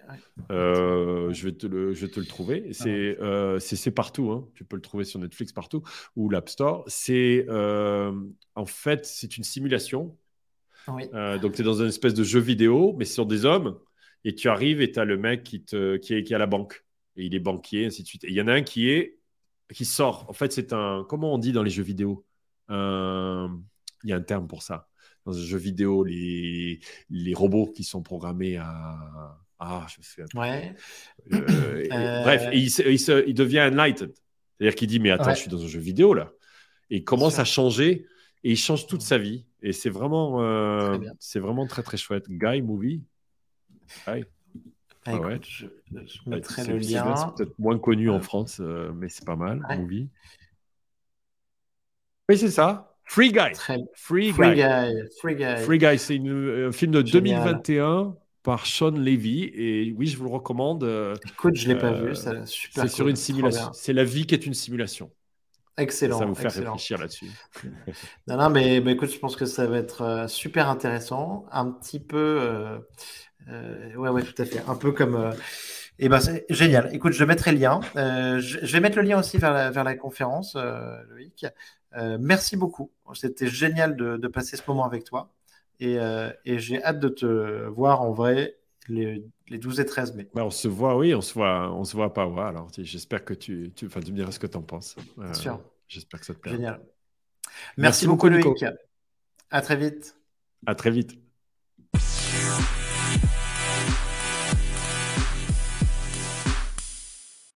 [SPEAKER 2] euh, je, vais te le, je vais te le trouver. Ah euh, c'est partout. Hein. Tu peux le trouver sur Netflix partout ou l'App Store. C'est euh, en fait c'est une simulation. Oui. donc tu es dans une espèce de jeu vidéo, mais sur des hommes. Et tu arrives et tu as le mec qui, te, qui, est, qui est à la banque. Et il est banquier, ainsi de suite. Et il y en a un qui est qui sort. En fait, c'est un. Comment on dit dans les jeux vidéo? Il y a un terme pour ça dans un jeu vidéo, les, les robots qui sont programmés à. Ah, je sais.
[SPEAKER 1] Ouais.
[SPEAKER 2] Euh, euh, Bref, il, il, il, devient enlightened. C'est-à-dire qu'il dit Mais attends, je suis dans un jeu vidéo là. Et il commence à changer et il change toute sa vie. Et c'est vraiment, euh, c'est vraiment très très chouette. Guy Movie?
[SPEAKER 1] Guy? Ah, ouais. je, je, mettrai le lien.
[SPEAKER 2] C'est peut-être moins connu en France, mais c'est pas mal. Movie. Oui, c'est ça. Free Guy.
[SPEAKER 1] Free, Guy.
[SPEAKER 2] Free Guy. c'est un film de 2021 par Sean Levy. Et oui, je vous le recommande.
[SPEAKER 1] Écoute, je ne l'ai pas vu. C'est
[SPEAKER 2] sur une simulation. C'est la vie qui est une simulation.
[SPEAKER 1] Excellent.
[SPEAKER 2] Ça va vous faire réfléchir là-dessus.
[SPEAKER 1] non, non, mais, écoute, je pense que ça va être super intéressant. Un petit peu. Euh, ouais, ouais, tout à fait. Un peu comme. Et eh ben, c'est génial. Écoute, je mettrai le lien. je, vais mettre le lien aussi vers la, vers la conférence, Loïc. Merci beaucoup. C'était génial de, de, passer ce moment avec toi. Euh, et, j'ai hâte de te voir en vrai les, 12 et 13 mai.
[SPEAKER 2] Bah, on se voit, oui, on se voit, on se voit pas. Ouais, alors, j'espère que tu, tu, tu me diras ce que tu en penses.
[SPEAKER 1] Euh, sûr.
[SPEAKER 2] J'espère que ça te plaît.
[SPEAKER 1] Génial. Merci, beaucoup, Loïc. À très vite.
[SPEAKER 2] À très vite.